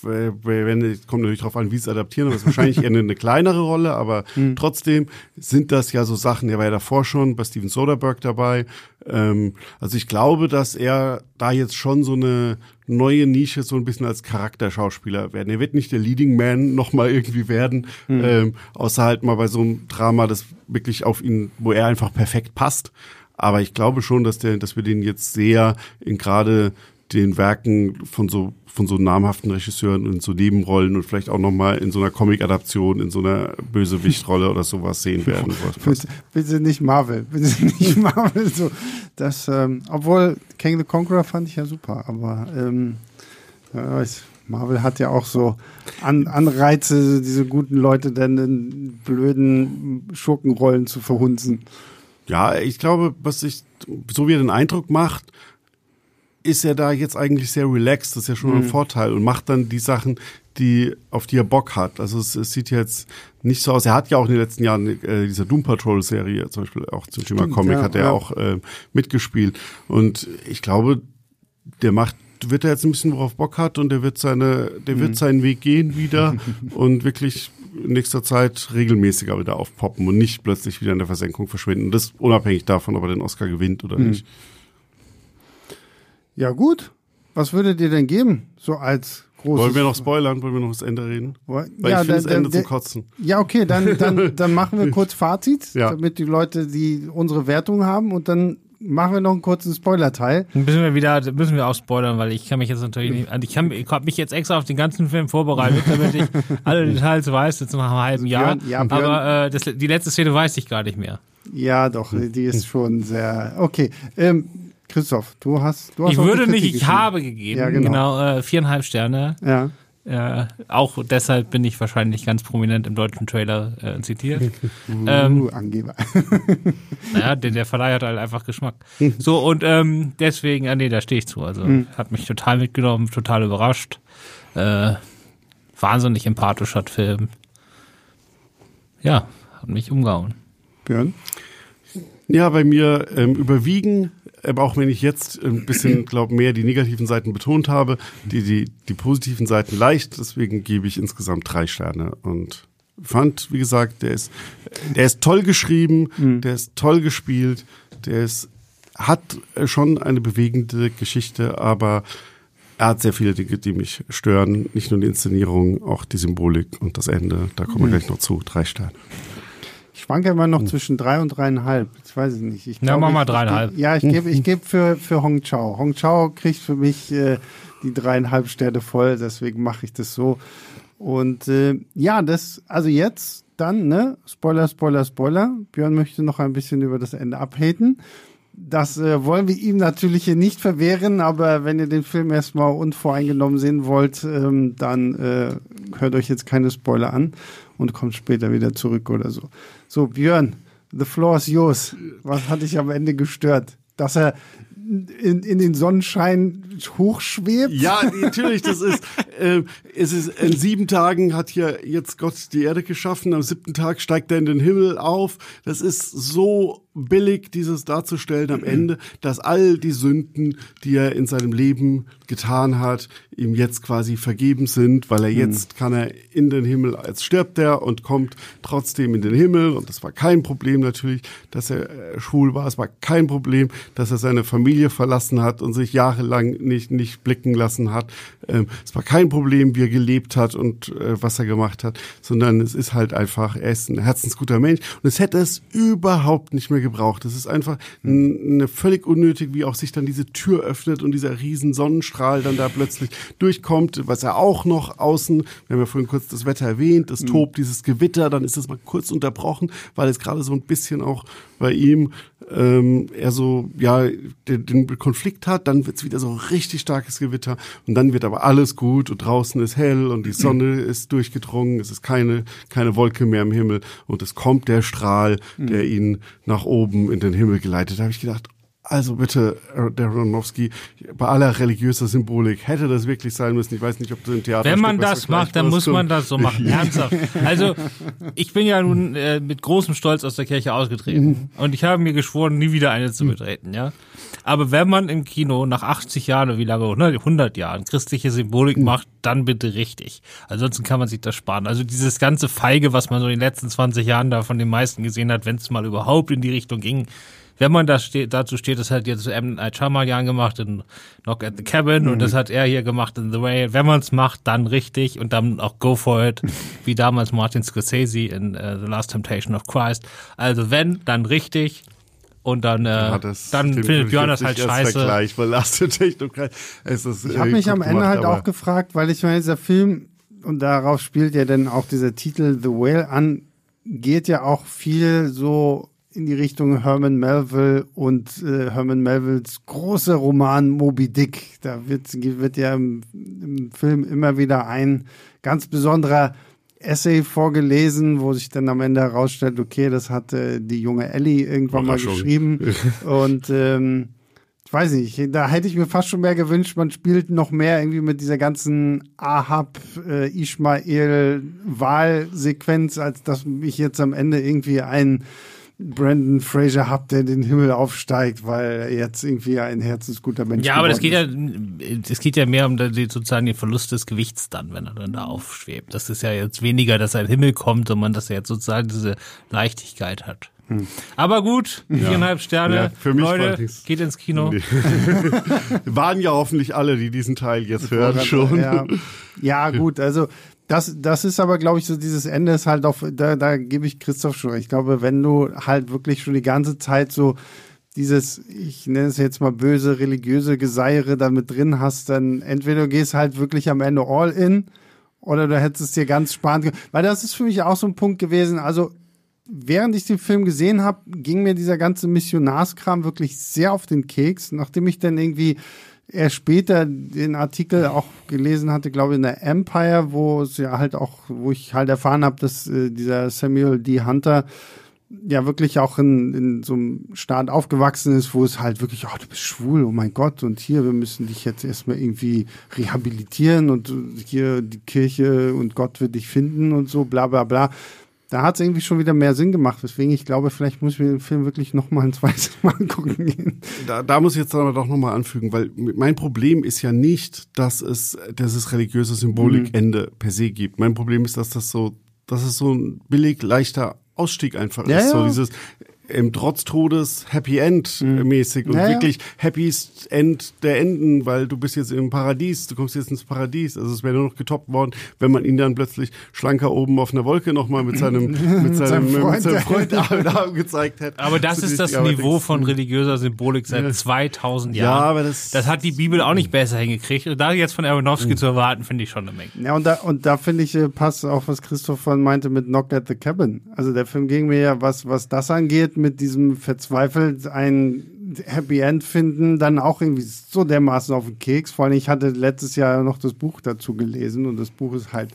B: wenn, kommt natürlich darauf an, wie es adaptieren, aber es ist wahrscheinlich eher eine, eine kleinere Rolle, aber mhm. trotzdem sind das ja so Sachen, der war ja davor schon bei Steven Soderbergh dabei. Ähm, also ich glaube, dass er da jetzt schon so eine neue Nische so ein bisschen als Charakterschauspieler werden. Er wird nicht der Leading Man nochmal irgendwie werden, mhm. ähm, außer halt mal bei so einem Drama, das wirklich auf ihn, wo er einfach perfekt passt. Aber ich glaube schon, dass der, dass wir den jetzt sehr in gerade den Werken von so von so namhaften Regisseuren in so Nebenrollen und vielleicht auch nochmal in so einer Comic-Adaption, in so einer Bösewichtrolle oder sowas sehen werden.
A: bitte, bitte, nicht Marvel, bitte nicht Marvel. So, das, ähm, obwohl King the Conqueror fand ich ja super, aber ähm, ja, Marvel hat ja auch so An Anreize, diese guten Leute dann in blöden Schurkenrollen zu verhunzen.
B: Ja, ich glaube, was ich, so wie er den Eindruck macht, ist er da jetzt eigentlich sehr relaxed, das ist ja schon mhm. ein Vorteil und macht dann die Sachen, die, auf die er Bock hat. Also es, es, sieht jetzt nicht so aus. Er hat ja auch in den letzten Jahren äh, dieser Doom Patrol Serie zum Beispiel auch zum Thema Comic ja, hat er ja. auch äh, mitgespielt. Und ich glaube, der macht wird er jetzt ein bisschen worauf Bock hat und der wird seine, der mhm. wird seinen Weg gehen wieder und wirklich in nächster Zeit regelmäßiger wieder aufpoppen und nicht plötzlich wieder in der Versenkung verschwinden. Das unabhängig davon, ob er den Oscar gewinnt oder mhm. nicht.
A: Ja, gut. Was würdet ihr denn geben, so als großes...
B: Wollen wir noch spoilern? Wollen wir noch das Ende reden? Weil ja, ich finde das Ende zum Kotzen.
A: Ja, okay, dann, dann, dann machen wir kurz Fazit, ja. damit die Leute, die unsere Wertung haben und dann machen wir noch einen kurzen Spoiler-Teil.
C: Müssen wir wieder, müssen wir auch spoilern, weil ich kann mich jetzt natürlich nicht, also ich, ich habe mich jetzt extra auf den ganzen Film vorbereitet, damit ich alle Details weiß, jetzt nach einem halben Jahr. Björn, ja, Björn. Aber äh, das, die letzte Szene weiß ich gar nicht mehr.
A: Ja, doch, die ist schon sehr, okay. Ähm, Christoph, du hast. Du hast
C: ich würde nicht, ich habe gegeben. Ja, genau. genau äh, viereinhalb Sterne.
A: Ja.
C: Äh, auch deshalb bin ich wahrscheinlich ganz prominent im deutschen Trailer äh, zitiert.
A: uh, ähm, Angeber.
C: naja, der, der Verleih hat halt einfach Geschmack. So, und ähm, deswegen, ah, nee, da stehe ich zu. Also mhm. hat mich total mitgenommen, total überrascht. Äh, wahnsinnig empathischer Film. Ja, hat mich umgehauen.
A: Björn?
B: Ja, bei mir ähm, überwiegen aber auch wenn ich jetzt ein bisschen, glaube mehr die negativen Seiten betont habe, die, die, die positiven Seiten leicht, deswegen gebe ich insgesamt drei Sterne und fand, wie gesagt, der ist, der ist toll geschrieben, mhm. der ist toll gespielt, der ist, hat schon eine bewegende Geschichte, aber er hat sehr viele Dinge, die mich stören. Nicht nur die Inszenierung, auch die Symbolik und das Ende. Da kommen wir mhm. gleich noch zu. Drei Sterne.
A: Ich schwanke immer noch hm. zwischen drei und dreieinhalb. Ich weiß es nicht. Ich
C: glaub, ja, mach mal dreieinhalb.
A: Ich, ja, ich gebe ich geb für, für Hong Chao. Hong Chao kriegt für mich äh, die dreieinhalb Sterne voll, deswegen mache ich das so. Und äh, ja, das, also jetzt dann, ne, Spoiler, Spoiler, Spoiler. Björn möchte noch ein bisschen über das Ende abhaten. Das äh, wollen wir ihm natürlich hier nicht verwehren, aber wenn ihr den Film erstmal unvoreingenommen sehen wollt, ähm, dann äh, hört euch jetzt keine Spoiler an und kommt später wieder zurück oder so. So, Björn, the floor is yours. Was hat dich am Ende gestört? Dass er in, in den Sonnenschein hochschwebt?
B: Ja, natürlich, das ist, äh, es ist, in sieben Tagen hat hier jetzt Gott die Erde geschaffen, am siebten Tag steigt er in den Himmel auf. Das ist so billig, dieses darzustellen am Ende, dass all die Sünden, die er in seinem Leben getan hat, ihm jetzt quasi vergeben sind, weil er hm. jetzt kann er in den Himmel, als stirbt er und kommt trotzdem in den Himmel. Und das war kein Problem natürlich, dass er äh, schwul war. Es war kein Problem, dass er seine Familie verlassen hat und sich jahrelang nicht, nicht blicken lassen hat. Ähm, es war kein Problem, wie er gelebt hat und äh, was er gemacht hat, sondern es ist halt einfach, er ist ein herzensguter Mensch und es hätte es überhaupt nicht mehr gebraucht. Es ist einfach eine völlig unnötig, wie auch sich dann diese Tür öffnet und dieser riesen Sonnenstrahl dann da plötzlich durchkommt, was er auch noch außen, wir haben ja vorhin kurz das Wetter erwähnt, es mhm. tobt dieses Gewitter, dann ist das mal kurz unterbrochen, weil es gerade so ein bisschen auch bei ihm ähm, er so ja den, den Konflikt hat, dann wird's wieder so richtig starkes Gewitter und dann wird aber alles gut und draußen ist hell und die Sonne ist durchgedrungen, es ist keine keine Wolke mehr im Himmel und es kommt der Strahl, der mhm. ihn nach oben in den Himmel geleitet. Da habe ich gedacht, also bitte, äh, der Ronowski, bei aller religiöser Symbolik, hätte das wirklich sein müssen? Ich weiß nicht, ob du im Theater.
C: Wenn man das macht, dann muss man das so machen. Ernsthaft. Also, ich bin ja nun äh, mit großem Stolz aus der Kirche ausgetreten. Mhm. Und ich habe mir geschworen, nie wieder eine zu betreten, ja. Aber wenn man im Kino nach 80 Jahren oder wie lange, 100 Jahren christliche Symbolik mhm. macht, dann bitte richtig. Ansonsten kann man sich das sparen. Also dieses ganze Feige, was man so in den letzten 20 Jahren da von den meisten gesehen hat, wenn es mal überhaupt in die Richtung ging, wenn man da steht, dazu steht, das hat jetzt M. Night Shyamalan gemacht in Knock at the Cabin mhm. und das hat er hier gemacht in The Way. Wenn man es macht, dann richtig und dann auch go for it, wie damals Martin Scorsese in uh, The Last Temptation of Christ. Also wenn, dann richtig. Und dann, äh, ja, dann findet Björn das halt scheiße. Vergleich,
A: es ist, ich habe mich am Ende gemacht, halt auch gefragt, weil ich meine, dieser Film, und darauf spielt ja dann auch dieser Titel The Whale an, geht ja auch viel so in die Richtung Herman Melville und äh, Herman Melvilles großer Roman Moby Dick. Da wird, wird ja im, im Film immer wieder ein ganz besonderer Essay vorgelesen, wo sich dann am Ende herausstellt, okay, das hat äh, die junge Ellie irgendwann mal geschrieben. Und ähm, ich weiß nicht, da hätte ich mir fast schon mehr gewünscht, man spielt noch mehr irgendwie mit dieser ganzen Ahab, äh, Ishmael Wahlsequenz, als dass mich jetzt am Ende irgendwie ein Brandon Fraser habt, der den Himmel aufsteigt, weil er jetzt irgendwie ein herzensguter Mensch ist.
C: Ja, aber das geht ja, es geht ja mehr um sozusagen den Verlust des Gewichts dann, wenn er dann da aufschwebt. Das ist ja jetzt weniger, dass er in den Himmel kommt, sondern dass er jetzt sozusagen diese Leichtigkeit hat. Hm. Aber gut, viereinhalb ja. Sterne. Ja,
B: für mich
C: Leute, geht ins Kino. Nee.
B: Waren ja hoffentlich alle, die diesen Teil jetzt hören schon.
A: Ja. ja, gut, also das, das ist aber, glaube ich, so dieses Ende ist halt auf, da, da gebe ich Christoph schon. Ich glaube, wenn du halt wirklich schon die ganze Zeit so dieses, ich nenne es jetzt mal böse religiöse Geseiere da mit drin hast, dann entweder du gehst halt wirklich am Ende all in oder du hättest es dir ganz spannend, weil das ist für mich auch so ein Punkt gewesen. Also während ich den Film gesehen habe, ging mir dieser ganze Missionarskram wirklich sehr auf den Keks, nachdem ich dann irgendwie er später den Artikel auch gelesen hatte, glaube ich, in der Empire, wo es ja halt auch, wo ich halt erfahren habe, dass äh, dieser Samuel D. Hunter ja wirklich auch in, in so einem Staat aufgewachsen ist, wo es halt wirklich, oh, du bist schwul, oh mein Gott, und hier, wir müssen dich jetzt erstmal irgendwie rehabilitieren und hier die Kirche und Gott wird dich finden und so, bla bla bla da hat es irgendwie schon wieder mehr Sinn gemacht. Deswegen, ich glaube, vielleicht muss ich mir den Film wirklich noch mal ein zweites Mal angucken gehen.
B: Da, da muss ich jetzt aber doch noch mal anfügen, weil mein Problem ist ja nicht, dass es dieses religiöse Symbolikende mhm. per se gibt. Mein Problem ist, dass das so, dass es so ein billig leichter Ausstieg einfach
A: ja,
B: ist.
A: Ja.
B: So dieses, im Trotz Todes Happy End mhm. mäßig und naja. wirklich Happy End der Enden, weil du bist jetzt im Paradies, du kommst jetzt ins Paradies. Also es wäre nur noch getoppt worden, wenn man ihn dann plötzlich schlanker oben auf einer Wolke nochmal mit seinem mit seinem, Freund, mit seinem Freund Arm gezeigt hätte.
C: Aber das ist das Niveau von religiöser Symbolik seit ja. 2000 Jahren. Ja, aber das, das hat die Bibel auch nicht besser hingekriegt. Und da jetzt von Aronofsky mhm. zu erwarten, finde ich schon eine Menge.
A: Ja, und da, und da finde ich, äh, passt auch, was Christoph von meinte mit Knock at the Cabin. Also der Film ging mir ja, was, was das angeht, mit diesem verzweifelt ein Happy End finden, dann auch irgendwie so dermaßen auf den Keks. Vor allem, ich hatte letztes Jahr noch das Buch dazu gelesen und das Buch ist halt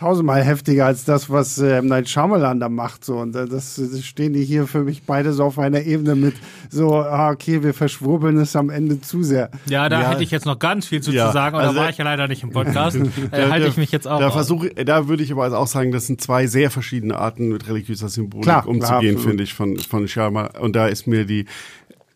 A: tausendmal heftiger als das, was äh, Night Shyamalan da macht. So. Und äh, das, das, stehen die hier für mich beide so auf einer Ebene mit so, ah, okay, wir verschwurbeln es am Ende zu sehr.
C: Ja, da ja. hätte ich jetzt noch ganz viel zu, ja. zu sagen, aber also, da war ich ja leider nicht im Podcast. äh, halte ich mich jetzt auch.
B: Da versuche, da würde ich aber also auch sagen, das sind zwei sehr verschiedene Arten mit religiöser Symbolik klar, umzugehen, finde ich, von, von Shyamalan. Und da ist mir die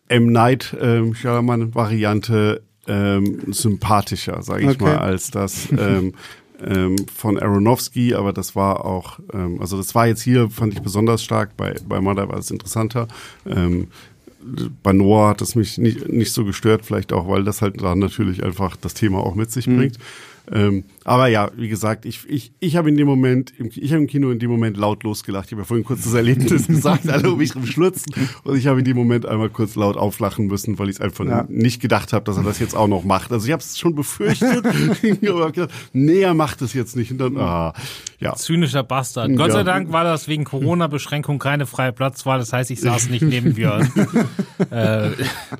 B: M. Night ähm, Shyamalan-Variante ähm, sympathischer, sage ich okay. mal, als das ähm, ähm, von Aronofsky, aber das war auch, ähm, also das war jetzt hier, fand ich besonders stark, bei, bei Mother war es interessanter. Ähm, bei Noah hat es mich nicht, nicht so gestört, vielleicht auch, weil das halt dann natürlich einfach das Thema auch mit sich mhm. bringt. Ähm, aber ja, wie gesagt, ich, ich, ich habe in dem Moment, ich habe im Kino in dem Moment laut losgelacht. Ich habe ja vorhin kurz das Erlebnis gesagt, alle um mich rumschlutzen. Und ich habe in dem Moment einmal kurz laut auflachen müssen, weil ich es einfach ja. nicht gedacht habe, dass er das jetzt auch noch macht. Also ich habe es schon befürchtet, aber gedacht, nee, er macht es jetzt nicht. Und dann, ah, ja.
C: Zynischer Bastard. Gott sei Dank war das wegen Corona-Beschränkung keine freie Platzwahl. Das heißt, ich saß nicht neben Björn.
B: äh,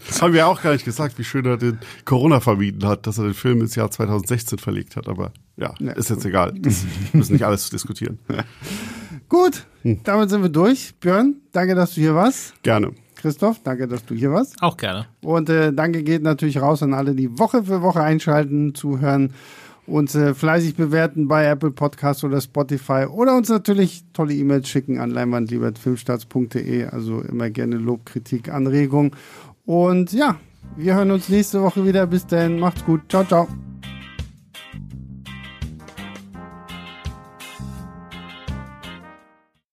B: das haben wir auch gar nicht gesagt, wie schön er den Corona vermieden hat, dass er den Film ins Jahr 2016 verlegt hat. Aber ja, ja ist jetzt egal. Das müssen nicht alles diskutieren.
A: Gut, damit sind wir durch. Björn, danke, dass du hier warst.
B: Gerne.
A: Christoph, danke, dass du hier warst.
C: Auch gerne.
A: Und äh, danke geht natürlich raus an alle, die Woche für Woche einschalten, zuhören, uns äh, fleißig bewerten bei Apple Podcasts oder Spotify oder uns natürlich tolle E-Mails schicken an leinwandliebertfilmstarts.de. Also immer gerne Lob, Kritik, Anregung. Und ja, wir hören uns nächste Woche wieder. Bis dahin, macht's gut. Ciao, ciao.